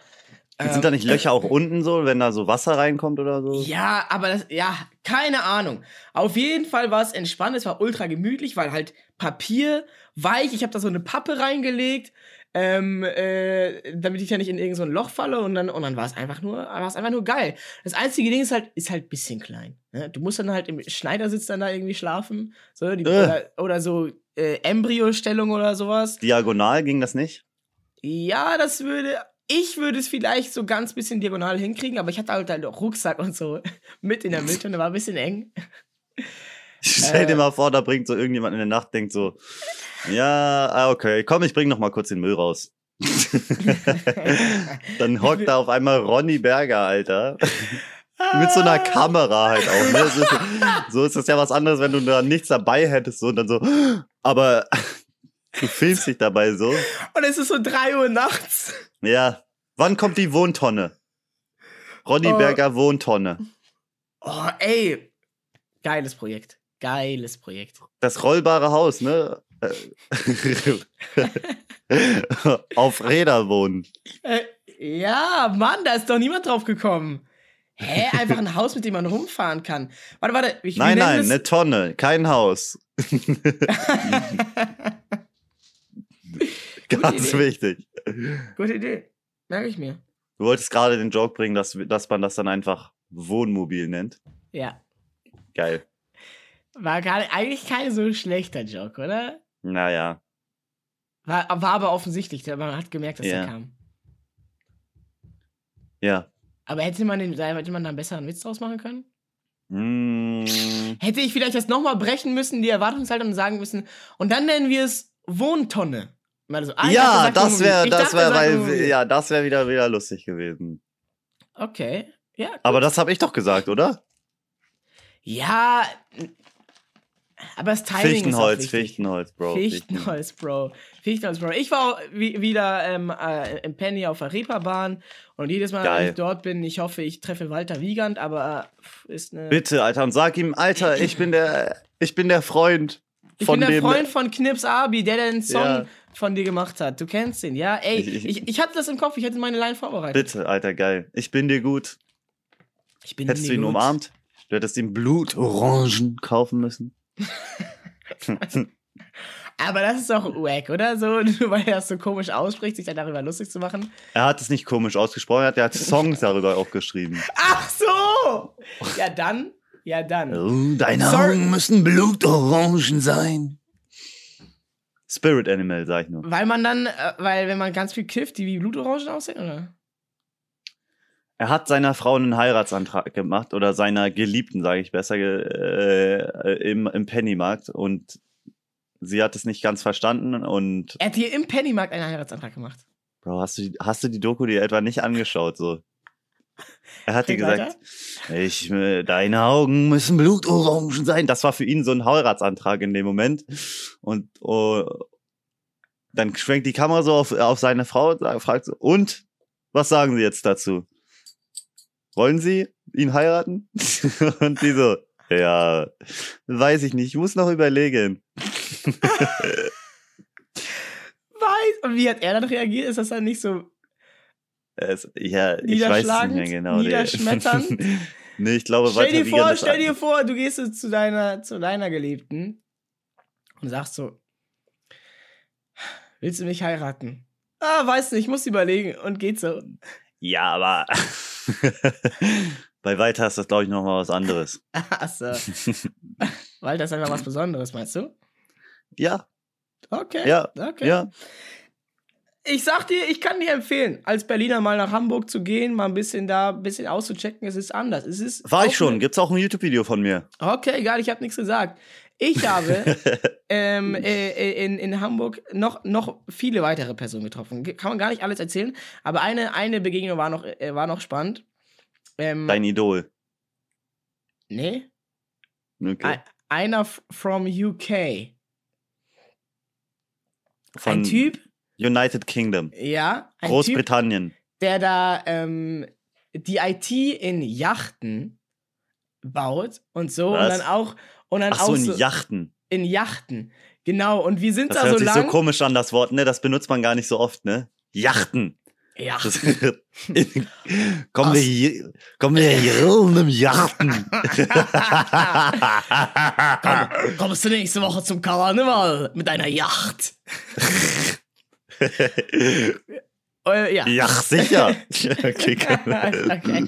Sind da nicht Löcher auch unten so, wenn da so Wasser reinkommt oder so? Ja, aber das, ja, keine Ahnung. Auf jeden Fall war es entspannt, es war ultra gemütlich, weil halt Papier, weich, ich habe da so eine Pappe reingelegt, ähm, äh, damit ich ja nicht in irgendein so Loch falle und dann, und dann war es einfach nur, war es einfach nur geil. Das einzige Ding ist halt, ist halt ein bisschen klein. Ne? Du musst dann halt im Schneidersitz dann da irgendwie schlafen, so, die, Äh. oder, oder so äh, Embryostellung oder sowas. Diagonal ging das nicht? Ja, das würde. Ich würde es vielleicht so ganz bisschen diagonal hinkriegen, aber ich hatte halt, halt auch Rucksack und so mit in der Mülltonne, war ein bisschen eng. Stell dir Äh. mal vor, da bringt so irgendjemand in der Nacht, denkt so, ja, ah, okay, komm, ich bring noch mal kurz den Müll raus. Dann hockt da auf einmal Ronny Berger, Alter. Mit so einer Kamera halt auch. Ne? Ist, so ist das ja was anderes, wenn du da nichts dabei hättest so, und dann so, aber du filmst dich dabei so. Und es ist so 3 Uhr nachts. Ja, wann kommt die Wohntonne? Ronny Oh. Berger Wohntonne. Oh, ey. Geiles Projekt. Geiles Projekt. Das rollbare Haus, ne? Äh, Auf Räder wohnen. Äh, ja, Mann, da ist doch niemand drauf gekommen. Hä? Einfach ein Haus, mit dem man rumfahren kann. Warte, warte. Ich, Nein, nein, das- eine Tonne, kein Haus. Ganz wichtig. Gute Idee. Merke ich mir. Du wolltest gerade den Joke bringen, dass, dass man das dann einfach Wohnmobil nennt. Ja. Geil. War gar, eigentlich kein so schlechter Joke, oder? Naja. War, war aber offensichtlich, man hat gemerkt, dass Ja. er kam. Ja. Aber hätte man, den, hätte man da einen besseren Witz draus machen können? Mm, Hätte ich vielleicht das nochmal brechen müssen, die Erwartungshaltung und sagen müssen, und dann nennen wir es Wohntonne. So, ah, dachte, ja, sagt das wäre, das dachte, wäre, weil, ja, das wäre wieder, wieder lustig gewesen. Okay. Ja, Aber das habe ich doch gesagt, oder? Ja, aber das Timing Fichtenholz, ist. Fichtenholz, Bro. Fichtenholz, Bro. Fichtenholz, Bro. Ich war wieder ähm, äh, im Penny auf der Reeperbahn und jedes Mal, Geil. wenn ich dort bin, ich hoffe, ich treffe Walter Wiegand, aber äh, ist eine. Bitte, Alter, und sag ihm, Alter, ich bin der, ich bin der Freund ich von bin der. Freund von Knips Abi, der den Song Ja. von dir gemacht hat. Du kennst ihn, ja? Ey, Ich- ich, ich- hatte das im Kopf, ich hätte meine Line vorbereitet. Bitte, Alter, geil. Ich bin dir gut. Ich bin Hättest du nie ihn gut. umarmt? Du hättest ihm Blutorangen kaufen müssen. Aber das ist doch wack, oder? So, nur weil er das so komisch ausspricht, sich dann darüber lustig zu machen. Er hat es nicht komisch ausgesprochen, er hat, er hat Songs darüber auch geschrieben. Ach so! Ja, dann. Ja, dann. Oh, deine Sorry. Augen müssen Blutorangen sein. Spirit Animal, sag ich nur. Weil man dann, äh, weil wenn man ganz viel kifft, die wie Blutorangen aussehen, oder? Er hat seiner Frau einen Heiratsantrag gemacht oder seiner Geliebten, sage ich besser, äh, im, im Pennymarkt und sie hat es nicht ganz verstanden und Er hat hier im Pennymarkt einen Heiratsantrag gemacht. Bro, hast du, die- hast du die Doku dir etwa nicht angeschaut so? Er hat dir gesagt, ich, äh, deine Augen müssen Blutorangen sein. Das war für ihn so ein Heiratsantrag in dem Moment. Und oh, dann schwenkt die Kamera so auf, auf seine Frau und fragt so, und? Was sagen Sie jetzt dazu? Wollen Sie ihn heiraten? und die so, ja, weiß ich nicht, ich muss noch überlegen. Weiß. Und wie hat er dann reagiert? Ist das dann nicht so. Es, ja, ich weiß es nicht mehr genau. nee. Niederschmetternd? nee, ich glaube, Stell dir vor, stell dir vor, du gehst zu deiner, zu deiner Geliebten und sagst so: Willst du mich heiraten? Ah, weiß nicht, ich muss überlegen. Und geht so. Ja, aber bei Walter ist das, glaube ich, noch mal was anderes. Achso. Das ist einfach was Besonderes, meinst du? Ja, Okay. ja, Okay. ja. Ich sag dir, ich kann dir empfehlen, als Berliner mal nach Hamburg zu gehen, mal ein bisschen da, ein bisschen auszuchecken. Es ist anders. Es ist War ich schon. eine- Gibt's auch ein YouTube-Video von mir. Okay, egal, ich habe nichts gesagt. Ich habe ähm, äh, in, in Hamburg noch, noch viele weitere Personen getroffen. Ge- Kann man gar nicht alles erzählen, aber eine, eine Begegnung war noch, äh, war noch spannend. Ähm, Dein Idol. nee, Okay. Ein- einer from UK. Von ein Typ, United Kingdom. ja, ein Typ, Großbritannien. der da ähm, die IT in Yachten baut und so Was? und dann auch und dann Ach so, in so Yachten. in Yachten. Genau, und wir sind Das da hört so sich lang. so komisch an, das Wort, ne? Das benutzt man gar nicht so oft, ne? Yachten. ja. Kommen, wir hier, kommen wir hier um im Yachten. Komm, kommst du nächste Woche zum Karneval mit deiner Yacht? Äh, ja. ja, sicher. okay, okay.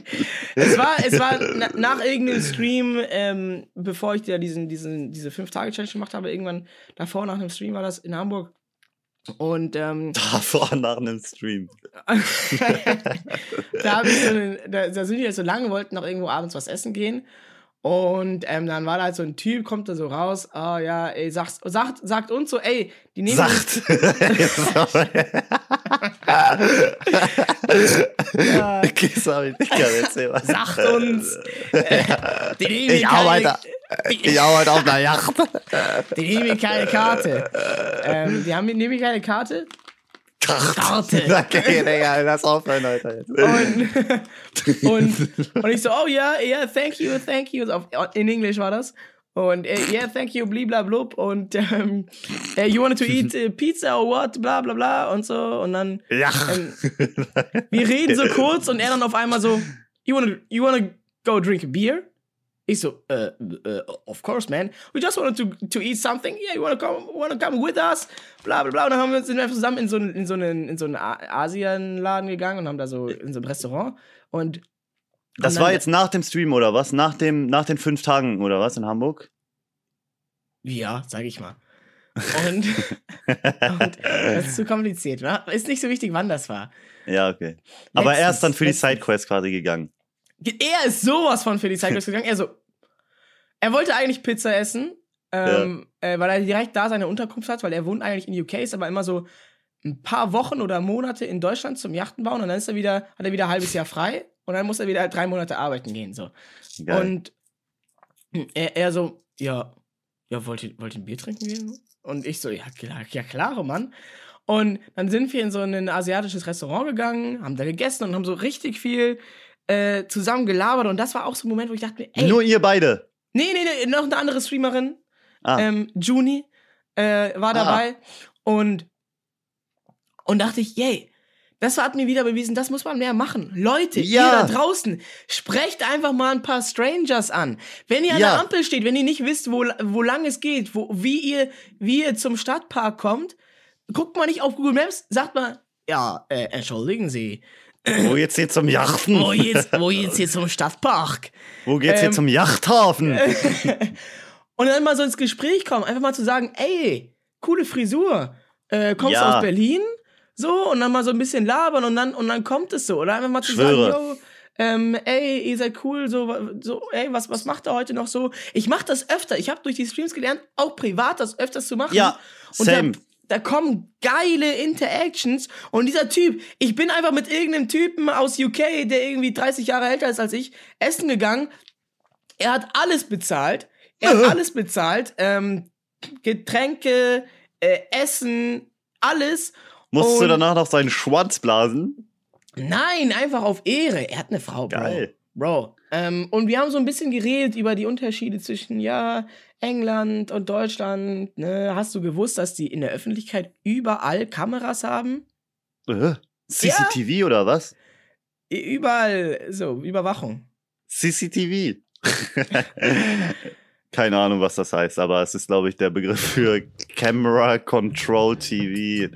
Es war, es war na, nach irgendeinem Stream, ähm, bevor ich dir diesen, diesen, diese 5-Tage-Challenge gemacht habe, irgendwann davor nach einem Stream war das in Hamburg. Und ähm, Davor nach einem Stream. da, so einen, da, da sind wir jetzt so lange, wollten noch irgendwo abends was essen gehen. Und ähm, dann war da halt so ein Typ, kommt da so raus, ah ja, ey, sagt, sagt, sagt uns so, ey, die nehmen Sacht. Ja. okay, sorry, ich kann erzählen. sagt uns, äh, die nehmen Ich keine, arbeite, ich arbeite auf einer Yacht. die nehmen keine Karte. ähm, die haben, nehmen keine Karte. Karte. Okay, Digga, lass aufhören, Alter. Jetzt. Und, und, und ich so, oh ja, ja, thank you, thank you. In Englisch war das. Und äh, yeah, thank you, bliblablub. Und ähm, äh, you wanted to eat äh, pizza or what? Bla bla bla und so. Und dann, Ja. ähm, wir reden so kurz und er dann auf einmal so, you wanna, you wanna go drink a beer? Ich so, uh, uh, of course, man. We just wanted to, to eat something. Yeah, you wanna come, wanna come with us? Bla bla bla. Und dann haben wir uns sind wir zusammen in so, einen- in so einen, in so einen Asienladen gegangen und haben da so in so ein Restaurant. Und Das war jetzt nach dem Stream oder was? Nach, dem, nach den fünf Tagen oder was in Hamburg? ja, sag ich mal. Und, und das ist zu kompliziert. Ne? Ist nicht so wichtig, wann das war. Ja, okay. Aber Letztens, er ist dann für die. Sidequest quasi gegangen. Er ist sowas von für die Cyclist gegangen. Er so, er wollte eigentlich Pizza essen, ähm, äh, weil er direkt da seine Unterkunft hat, weil er wohnt eigentlich in UK, ist aber immer so ein paar Wochen oder Monate in Deutschland zum Yachten bauen und dann ist er wieder, hat er wieder ein halbes Jahr frei und dann muss er wieder drei Monate arbeiten gehen. So. Geil. Und er, er so, ja, ja, wollt ihr, wollt ihr ein Bier trinken gehen? Und ich so, ja, klar, ja, klare Mann. Und dann sind wir in so ein asiatisches Restaurant gegangen, haben da gegessen und haben so richtig viel äh, zusammen gelabert. Und das war auch so ein Moment, wo ich dachte mir, ey, Nur ihr beide. nee, nee, nee, noch eine andere Streamerin, Ah, ähm, Juni, äh, war dabei. Und, und dachte ich, yay, das hat mir wieder bewiesen, das muss man mehr machen. Leute, Ja. ihr da draußen, sprecht einfach mal ein paar Strangers an. Wenn ihr an Ja. der Ampel steht, wenn ihr nicht wisst, wo, wo lang es geht, wo, wie, ihr, wie ihr zum Stadtpark kommt, guckt mal nicht auf Google Maps, sagt mal, ja, äh, entschuldigen Sie, wo geht's hier zum Yachten? wo jetzt, wo jetzt hier zum Stadtpark? Wo geht's hier Ähm, zum Yachthafen? Und dann mal so ins Gespräch kommen, einfach mal zu sagen, ey, coole Frisur, äh, kommst du Ja. aus Berlin? So, und dann mal so ein bisschen labern und dann, und dann kommt es so. Oder einfach mal zu Schwöre. sagen, yo, ähm, ey, ihr seid cool, so, so, ey, was, was macht ihr heute noch so? Ich mach das öfter. Ich habe durch die Streams gelernt, auch privat das öfters zu machen. Ja, und same. Da, da kommen geile Interactions und dieser Typ, ich bin einfach mit irgendeinem Typen aus UK, der irgendwie 30 Jahre älter ist als ich, essen gegangen. Er hat alles bezahlt. Er hat Äh. alles bezahlt. Ähm, Getränke, äh, Essen, alles. Musst du danach noch seinen Schwanz blasen? Nein, einfach auf Ehre. Er hat eine Frau, Bro. Geil. Bro. Ähm, und wir haben so ein bisschen geredet über die Unterschiede zwischen, ja, England und Deutschland. Ne? Hast du gewusst, dass die in der Öffentlichkeit überall Kameras haben? Äh, CCTV oder was? Überall, so, Überwachung. CCTV. Keine Ahnung, was das heißt, aber es ist, glaube ich, der Begriff für Camera Control TV.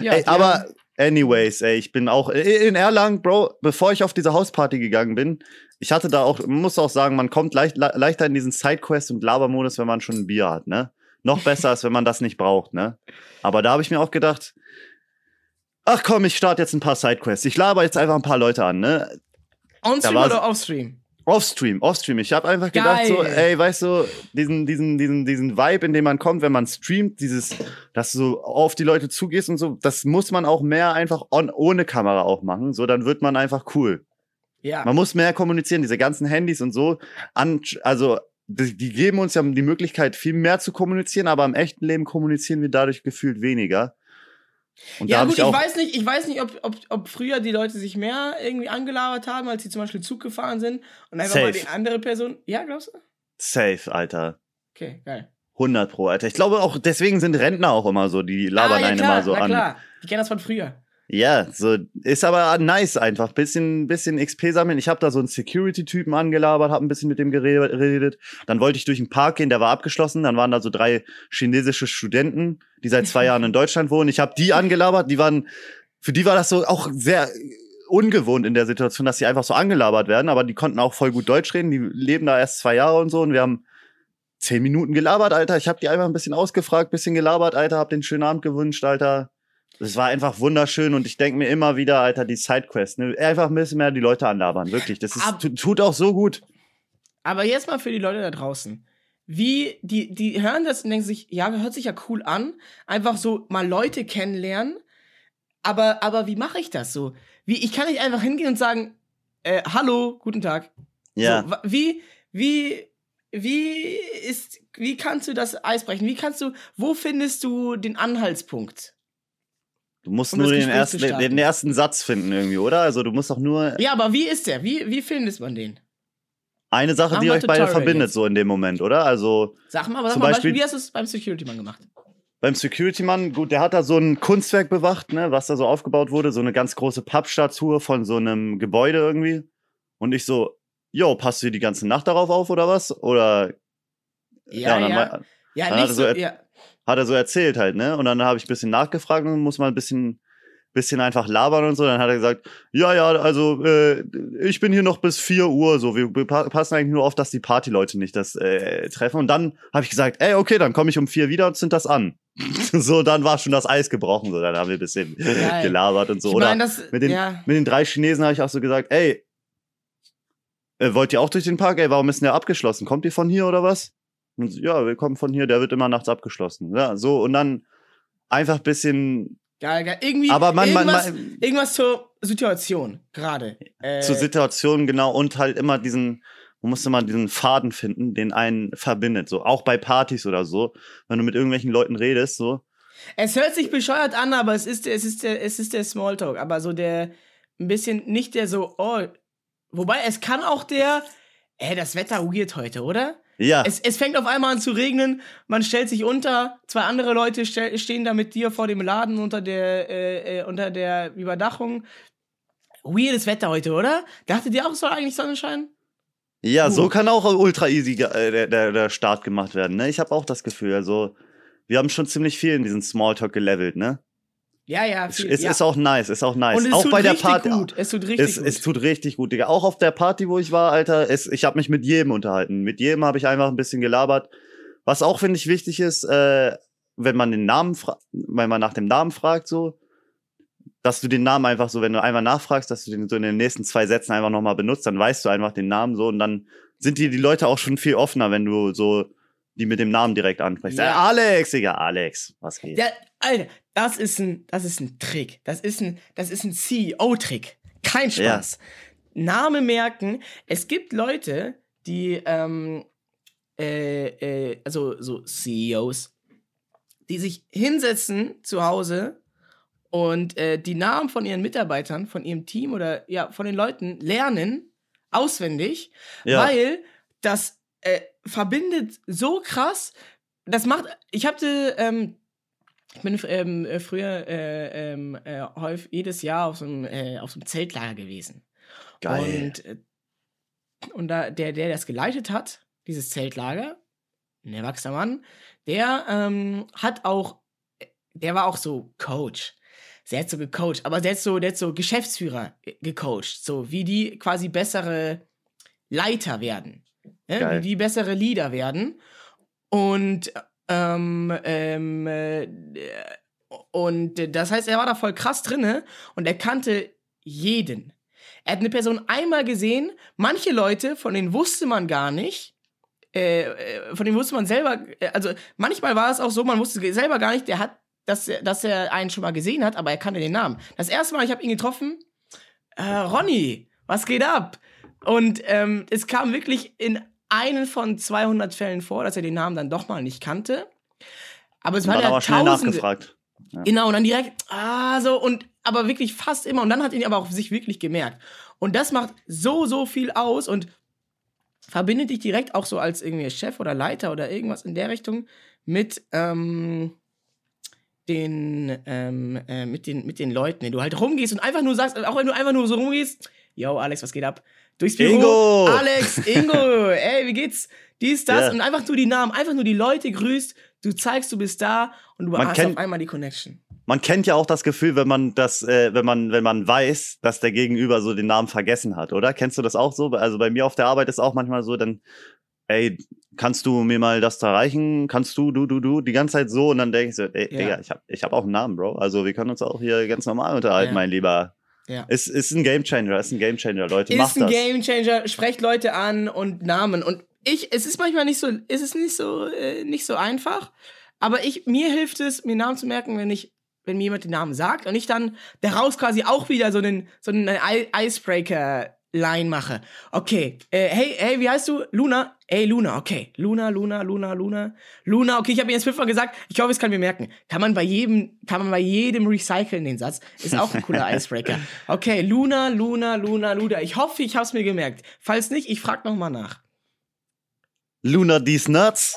Ja. Ey, aber anyways, ey, ich bin auch in Erlangen, Bro, bevor ich auf diese Hausparty gegangen bin, ich hatte da auch, man muss auch sagen, man kommt leicht, le leichter in diesen Sidequest und Labermodus, wenn man schon ein Bier hat, ne? Noch besser, als wenn man das nicht braucht, ne? Aber da habe ich mir auch gedacht, ach komm, ich starte jetzt ein paar Sidequests. Ich laber jetzt einfach ein paar Leute an, ne? On-Stream oder Off-Stream? Offstream, Offstream. Ich habe einfach gedacht, so, ey, weißt du, diesen, diesen, diesen, diesen Vibe, in dem man kommt, wenn man streamt, dieses, dass du so auf die Leute zugehst und so, das muss man auch mehr einfach on, ohne Kamera auch machen. So, dann wird man einfach cool. Ja. Man muss mehr kommunizieren, diese ganzen Handys und so. An, also, die, die geben uns ja die Möglichkeit, viel mehr zu kommunizieren, aber im echten Leben kommunizieren wir dadurch gefühlt weniger. Und Ja gut, ich, ich weiß nicht, ich weiß nicht, ob, ob, ob früher die Leute sich mehr irgendwie angelabert haben, als sie zum Beispiel Zug gefahren sind und einfach mal Safe. die andere Person. Ja, glaubst du? safe, Alter. Okay, geil. 100 pro, Alter. Ich glaube auch, deswegen sind Rentner auch immer so, die labern ah, ja, einen klar, immer so na an. klar. Die kennen das von früher. Ja, so ist aber nice einfach. Bisschen, bisschen XP sammeln. Ich habe da so einen Security-Typen angelabert, habe ein bisschen mit dem gere- geredet. Dann wollte ich durch den Park gehen, der war abgeschlossen. Dann waren da so drei chinesische Studenten, die seit zwei Jahren in Deutschland wohnen. Ich habe die angelabert. Die waren, für die war das so auch sehr ungewohnt in der Situation, dass sie einfach so angelabert werden. Aber die konnten auch voll gut Deutsch reden. Die leben da erst zwei Jahre und so. Und wir haben zehn Minuten gelabert, Alter. Ich habe die einfach ein bisschen ausgefragt, bisschen gelabert, Alter. Hab den schönen Abend gewünscht, Alter. Es war einfach wunderschön und ich denke mir immer wieder, Alter, die Sidequest, ne? einfach ein bisschen mehr die Leute anlabern, wirklich. Das ist, Ab- tut auch so gut. Aber jetzt mal für die Leute da draußen. Wie, die, die hören das und denken sich, ja, hört sich ja cool an. Einfach so mal Leute kennenlernen. Aber, aber wie mache ich das so? Wie, ich kann nicht einfach hingehen und sagen, äh, hallo, guten Tag. Ja, So, wie, wie, wie ist, wie kannst du das Eis brechen? Wie kannst du, wo findest du den Anhaltspunkt? Du musst um nur den ersten, den, ersten Satz finden irgendwie, oder? Also du musst doch nur, Ja, aber wie ist der? Wie, wie findet man den? eine Sache, die euch beide verbindet, jetzt. so in dem Moment, oder? Also Sag mal, aber sag Zum mal, Beispiel- Beispiel, wie hast du es beim Security-Mann gemacht? beim Security-Mann, gut, der hat da so ein Kunstwerk bewacht, ne, was da so aufgebaut wurde, so eine ganz große Pappstatue von so einem Gebäude irgendwie. Und ich so, yo, passt du die ganze Nacht darauf auf oder was? Oder Ja, ja. dann Ja, dann nicht hat er so. ja. Hat er so erzählt halt, ne? Und dann habe ich ein bisschen nachgefragt und muss mal ein bisschen, bisschen einfach labern und so. Dann hat er gesagt, ja, ja, also äh, ich bin hier noch bis 4 Uhr, so wir wir pa- passen eigentlich nur auf, dass die Partyleute nicht das äh, treffen. Und dann habe ich gesagt, ey, okay, dann komme ich um 4 wieder und zünd das an. so, dann war schon das Eis gebrochen. So, dann haben wir ein bisschen Geil. gelabert und so. Ich Oder meine, das. mit den, ja. mit den drei Chinesen habe ich auch so gesagt, ey, äh, wollt ihr auch durch den Park? Ey, warum ist denn der abgeschlossen? Kommt ihr von hier oder was? Und ja, wir kommen von hier, der wird immer nachts abgeschlossen. Ja, so, und dann einfach ein bisschen Geil, geil. Irgendwie. Aber man- man- irgendwas, man- irgendwas zur Situation gerade. Äh, zur Situation genau und halt immer diesen, man musste mal diesen Faden finden, den einen verbindet. So, auch bei Partys oder so, wenn du mit irgendwelchen Leuten redest, so. Es hört sich bescheuert an, aber es ist, es ist, der, es ist der Smalltalk. Aber so der, ein bisschen, nicht der so, oh. Wobei, es kann auch der, ey, das Wetter weird heute, oder? Ja, Es, es fängt auf einmal an zu regnen, man stellt sich unter, zwei andere Leute stell, stehen da mit dir vor dem Laden unter der, äh, äh, unter der Überdachung. Weirdes Wetter heute, oder? Dachtet ihr auch, es soll eigentlich Sonnenschein? ja, so cool. kann auch ultra easy äh, der, der, der Start gemacht werden, ne? Ich habe auch das Gefühl, also, wir haben schon ziemlich viel in diesen Smalltalk gelevelt, ne? Ja, ja, viel, es ja. ist auch nice, ist auch nice. Und es auch tut bei der richtig Party. gut. Es tut richtig Es, gut. es tut richtig gut, Digga. Auch auf der Party, wo ich war, Alter, es, ich habe mich mit jedem unterhalten. Mit jedem habe ich einfach ein bisschen gelabert. Was auch, finde ich, wichtig ist, äh, wenn man den Namen wenn man nach dem Namen fragt, so, dass du den Namen einfach so, wenn du einmal nachfragst, dass du den so in den nächsten zwei Sätzen einfach nochmal benutzt, dann weißt du einfach den Namen so und dann sind dir die Leute auch schon viel offener, wenn du so die mit dem Namen direkt ansprichst. Ja. Ja. Alex, Digga, Alex, was geht? Ja, Alter, das ist ein, das ist ein Trick. Das ist ein, das ist ein CEO-Trick. Kein Ja. Spaß. Name merken. Es gibt Leute, die, ähm, äh, äh, also so CEOs, die sich hinsetzen zu Hause und äh, die Namen von ihren Mitarbeitern, von ihrem Team oder ja, von den Leuten lernen, auswendig, Ja. weil das äh, verbindet so krass. Das macht. Ich hatte. Ähm, ich bin ähm, äh, früher äh, ähm, äh, häufig jedes Jahr auf so einem, äh, auf so einem Zeltlager gewesen. Geil. Und, äh, und da, der, der das geleitet hat, dieses Zeltlager, ein erwachsener Mann, der ähm, hat auch, der war auch so Coach. Der hat so gecoacht, aber der hat so, der hat so Geschäftsführer ge- gecoacht, so wie die quasi bessere Leiter werden. Ne? Wie die bessere Leader werden. Und ähm, ähm, äh, und das heißt, er war da voll krass drinne und er kannte jeden. Er hat eine Person einmal gesehen, manche Leute, von denen wusste man gar nicht, äh, äh, von denen wusste man selber, äh, also manchmal war es auch so, man wusste selber gar nicht, der hat, dass, er- dass er einen schon mal gesehen hat, aber er kannte den Namen. Das erste Mal, ich habe ihn getroffen, äh, Ronny, was geht ab? Und ähm, es kam wirklich in einen von 200 Fällen vor, dass er den Namen dann doch mal nicht kannte. Aber es war aber schnell nachgefragt. Genau, und dann direkt, ah, so, und aber wirklich fast immer. Und dann hat ihn aber auch sich wirklich gemerkt. Und das macht so, so viel aus und verbindet dich direkt auch so als irgendwie Chef oder Leiter oder irgendwas in der Richtung mit ähm, den, ähm, äh, mit den, mit den Leuten, wenn du halt rumgehst und einfach nur sagst, auch wenn du einfach nur so rumgehst, yo, Alex, was geht ab? Durchs Büro, Ingo! Alex, Ingo, ey, wie geht's? Dies, das Ja. und einfach nur die Namen, einfach nur die Leute grüßt, du zeigst, du bist da und du Man hast kennt- auf einmal die Connection. man kennt ja auch das Gefühl, wenn man das, äh, wenn man, wenn man weiß, dass der Gegenüber so den Namen vergessen hat, oder? Kennst du das auch so? Also bei mir auf der Arbeit ist auch manchmal so, dann, ey, kannst du mir mal das da reichen? Kannst du, du, du, du, die ganze Zeit so und dann denke ich so, ey, Ja. Digga, ich hab, ich hab auch einen Namen, Bro. Also wir können uns auch hier ganz normal unterhalten, Ja. mein Lieber. Ja. Ist, ist ein Gamechanger, ist ein Gamechanger, Leute, ist macht ein das. Gamechanger, sprecht Leute an und Namen. Und ich, es ist manchmal nicht so, es ist nicht so, äh, nicht so einfach. Aber ich, mir hilft es, mir Namen zu merken, wenn ich, wenn mir jemand den Namen sagt und ich dann daraus quasi auch wieder so einen, so einen I- Icebreaker-Line mache. Okay, äh, hey, hey, wie heißt du? Luna? Ey, Luna, okay. Luna, Luna, Luna, Luna. Luna, okay, ich habe ihn jetzt fünfmal gesagt. Ich hoffe, es kann mir merken. Kann man bei jedem, kann man bei jedem recyceln, den Satz. Ist auch ein cooler Icebreaker. Okay, Luna, Luna, Luna, Luna. Ich hoffe, ich habe es mir gemerkt. Falls nicht, ich frage nochmal nach. Luna These Nuts.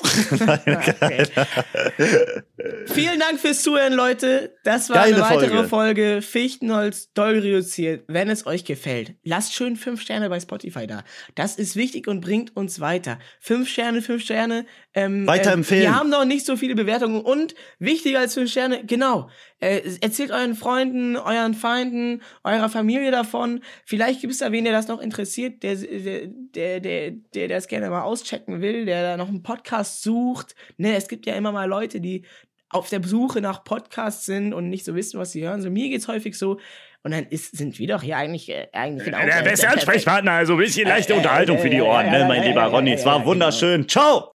Vielen Dank fürs Zuhören, Leute. Das war Geile eine weitere Folge. Folge. Fichtenholz doll reduziert. Wenn es euch gefällt, lasst schön fünf Sterne bei Spotify da. Das ist wichtig und bringt uns weiter. Fünf Sterne, fünf Sterne. Ähm, Weiterempfehlen. wir haben noch nicht so viele Bewertungen und wichtiger als fünf Sterne, genau. Äh, erzählt euren Freunden, euren Feinden, eurer Familie davon. Vielleicht gibt es da wen, der das noch interessiert, der, der, der, der, der das gerne mal auschecken will, der da noch einen Podcast sucht. Ne, es gibt ja immer mal Leute, die auf der Suche nach Podcasts sind und nicht so wissen, was sie hören. So, mir geht's häufig so. Und dann ist, sind wir doch hier eigentlich, äh, eigentlich genau. Der beste Ansprechpartner, also ein bisschen leichte Äh, äh, Unterhaltung für die Ohren, äh, ne, äh, mein äh, lieber äh, Ronny. äh, Es war äh, wunderschön. Ciao!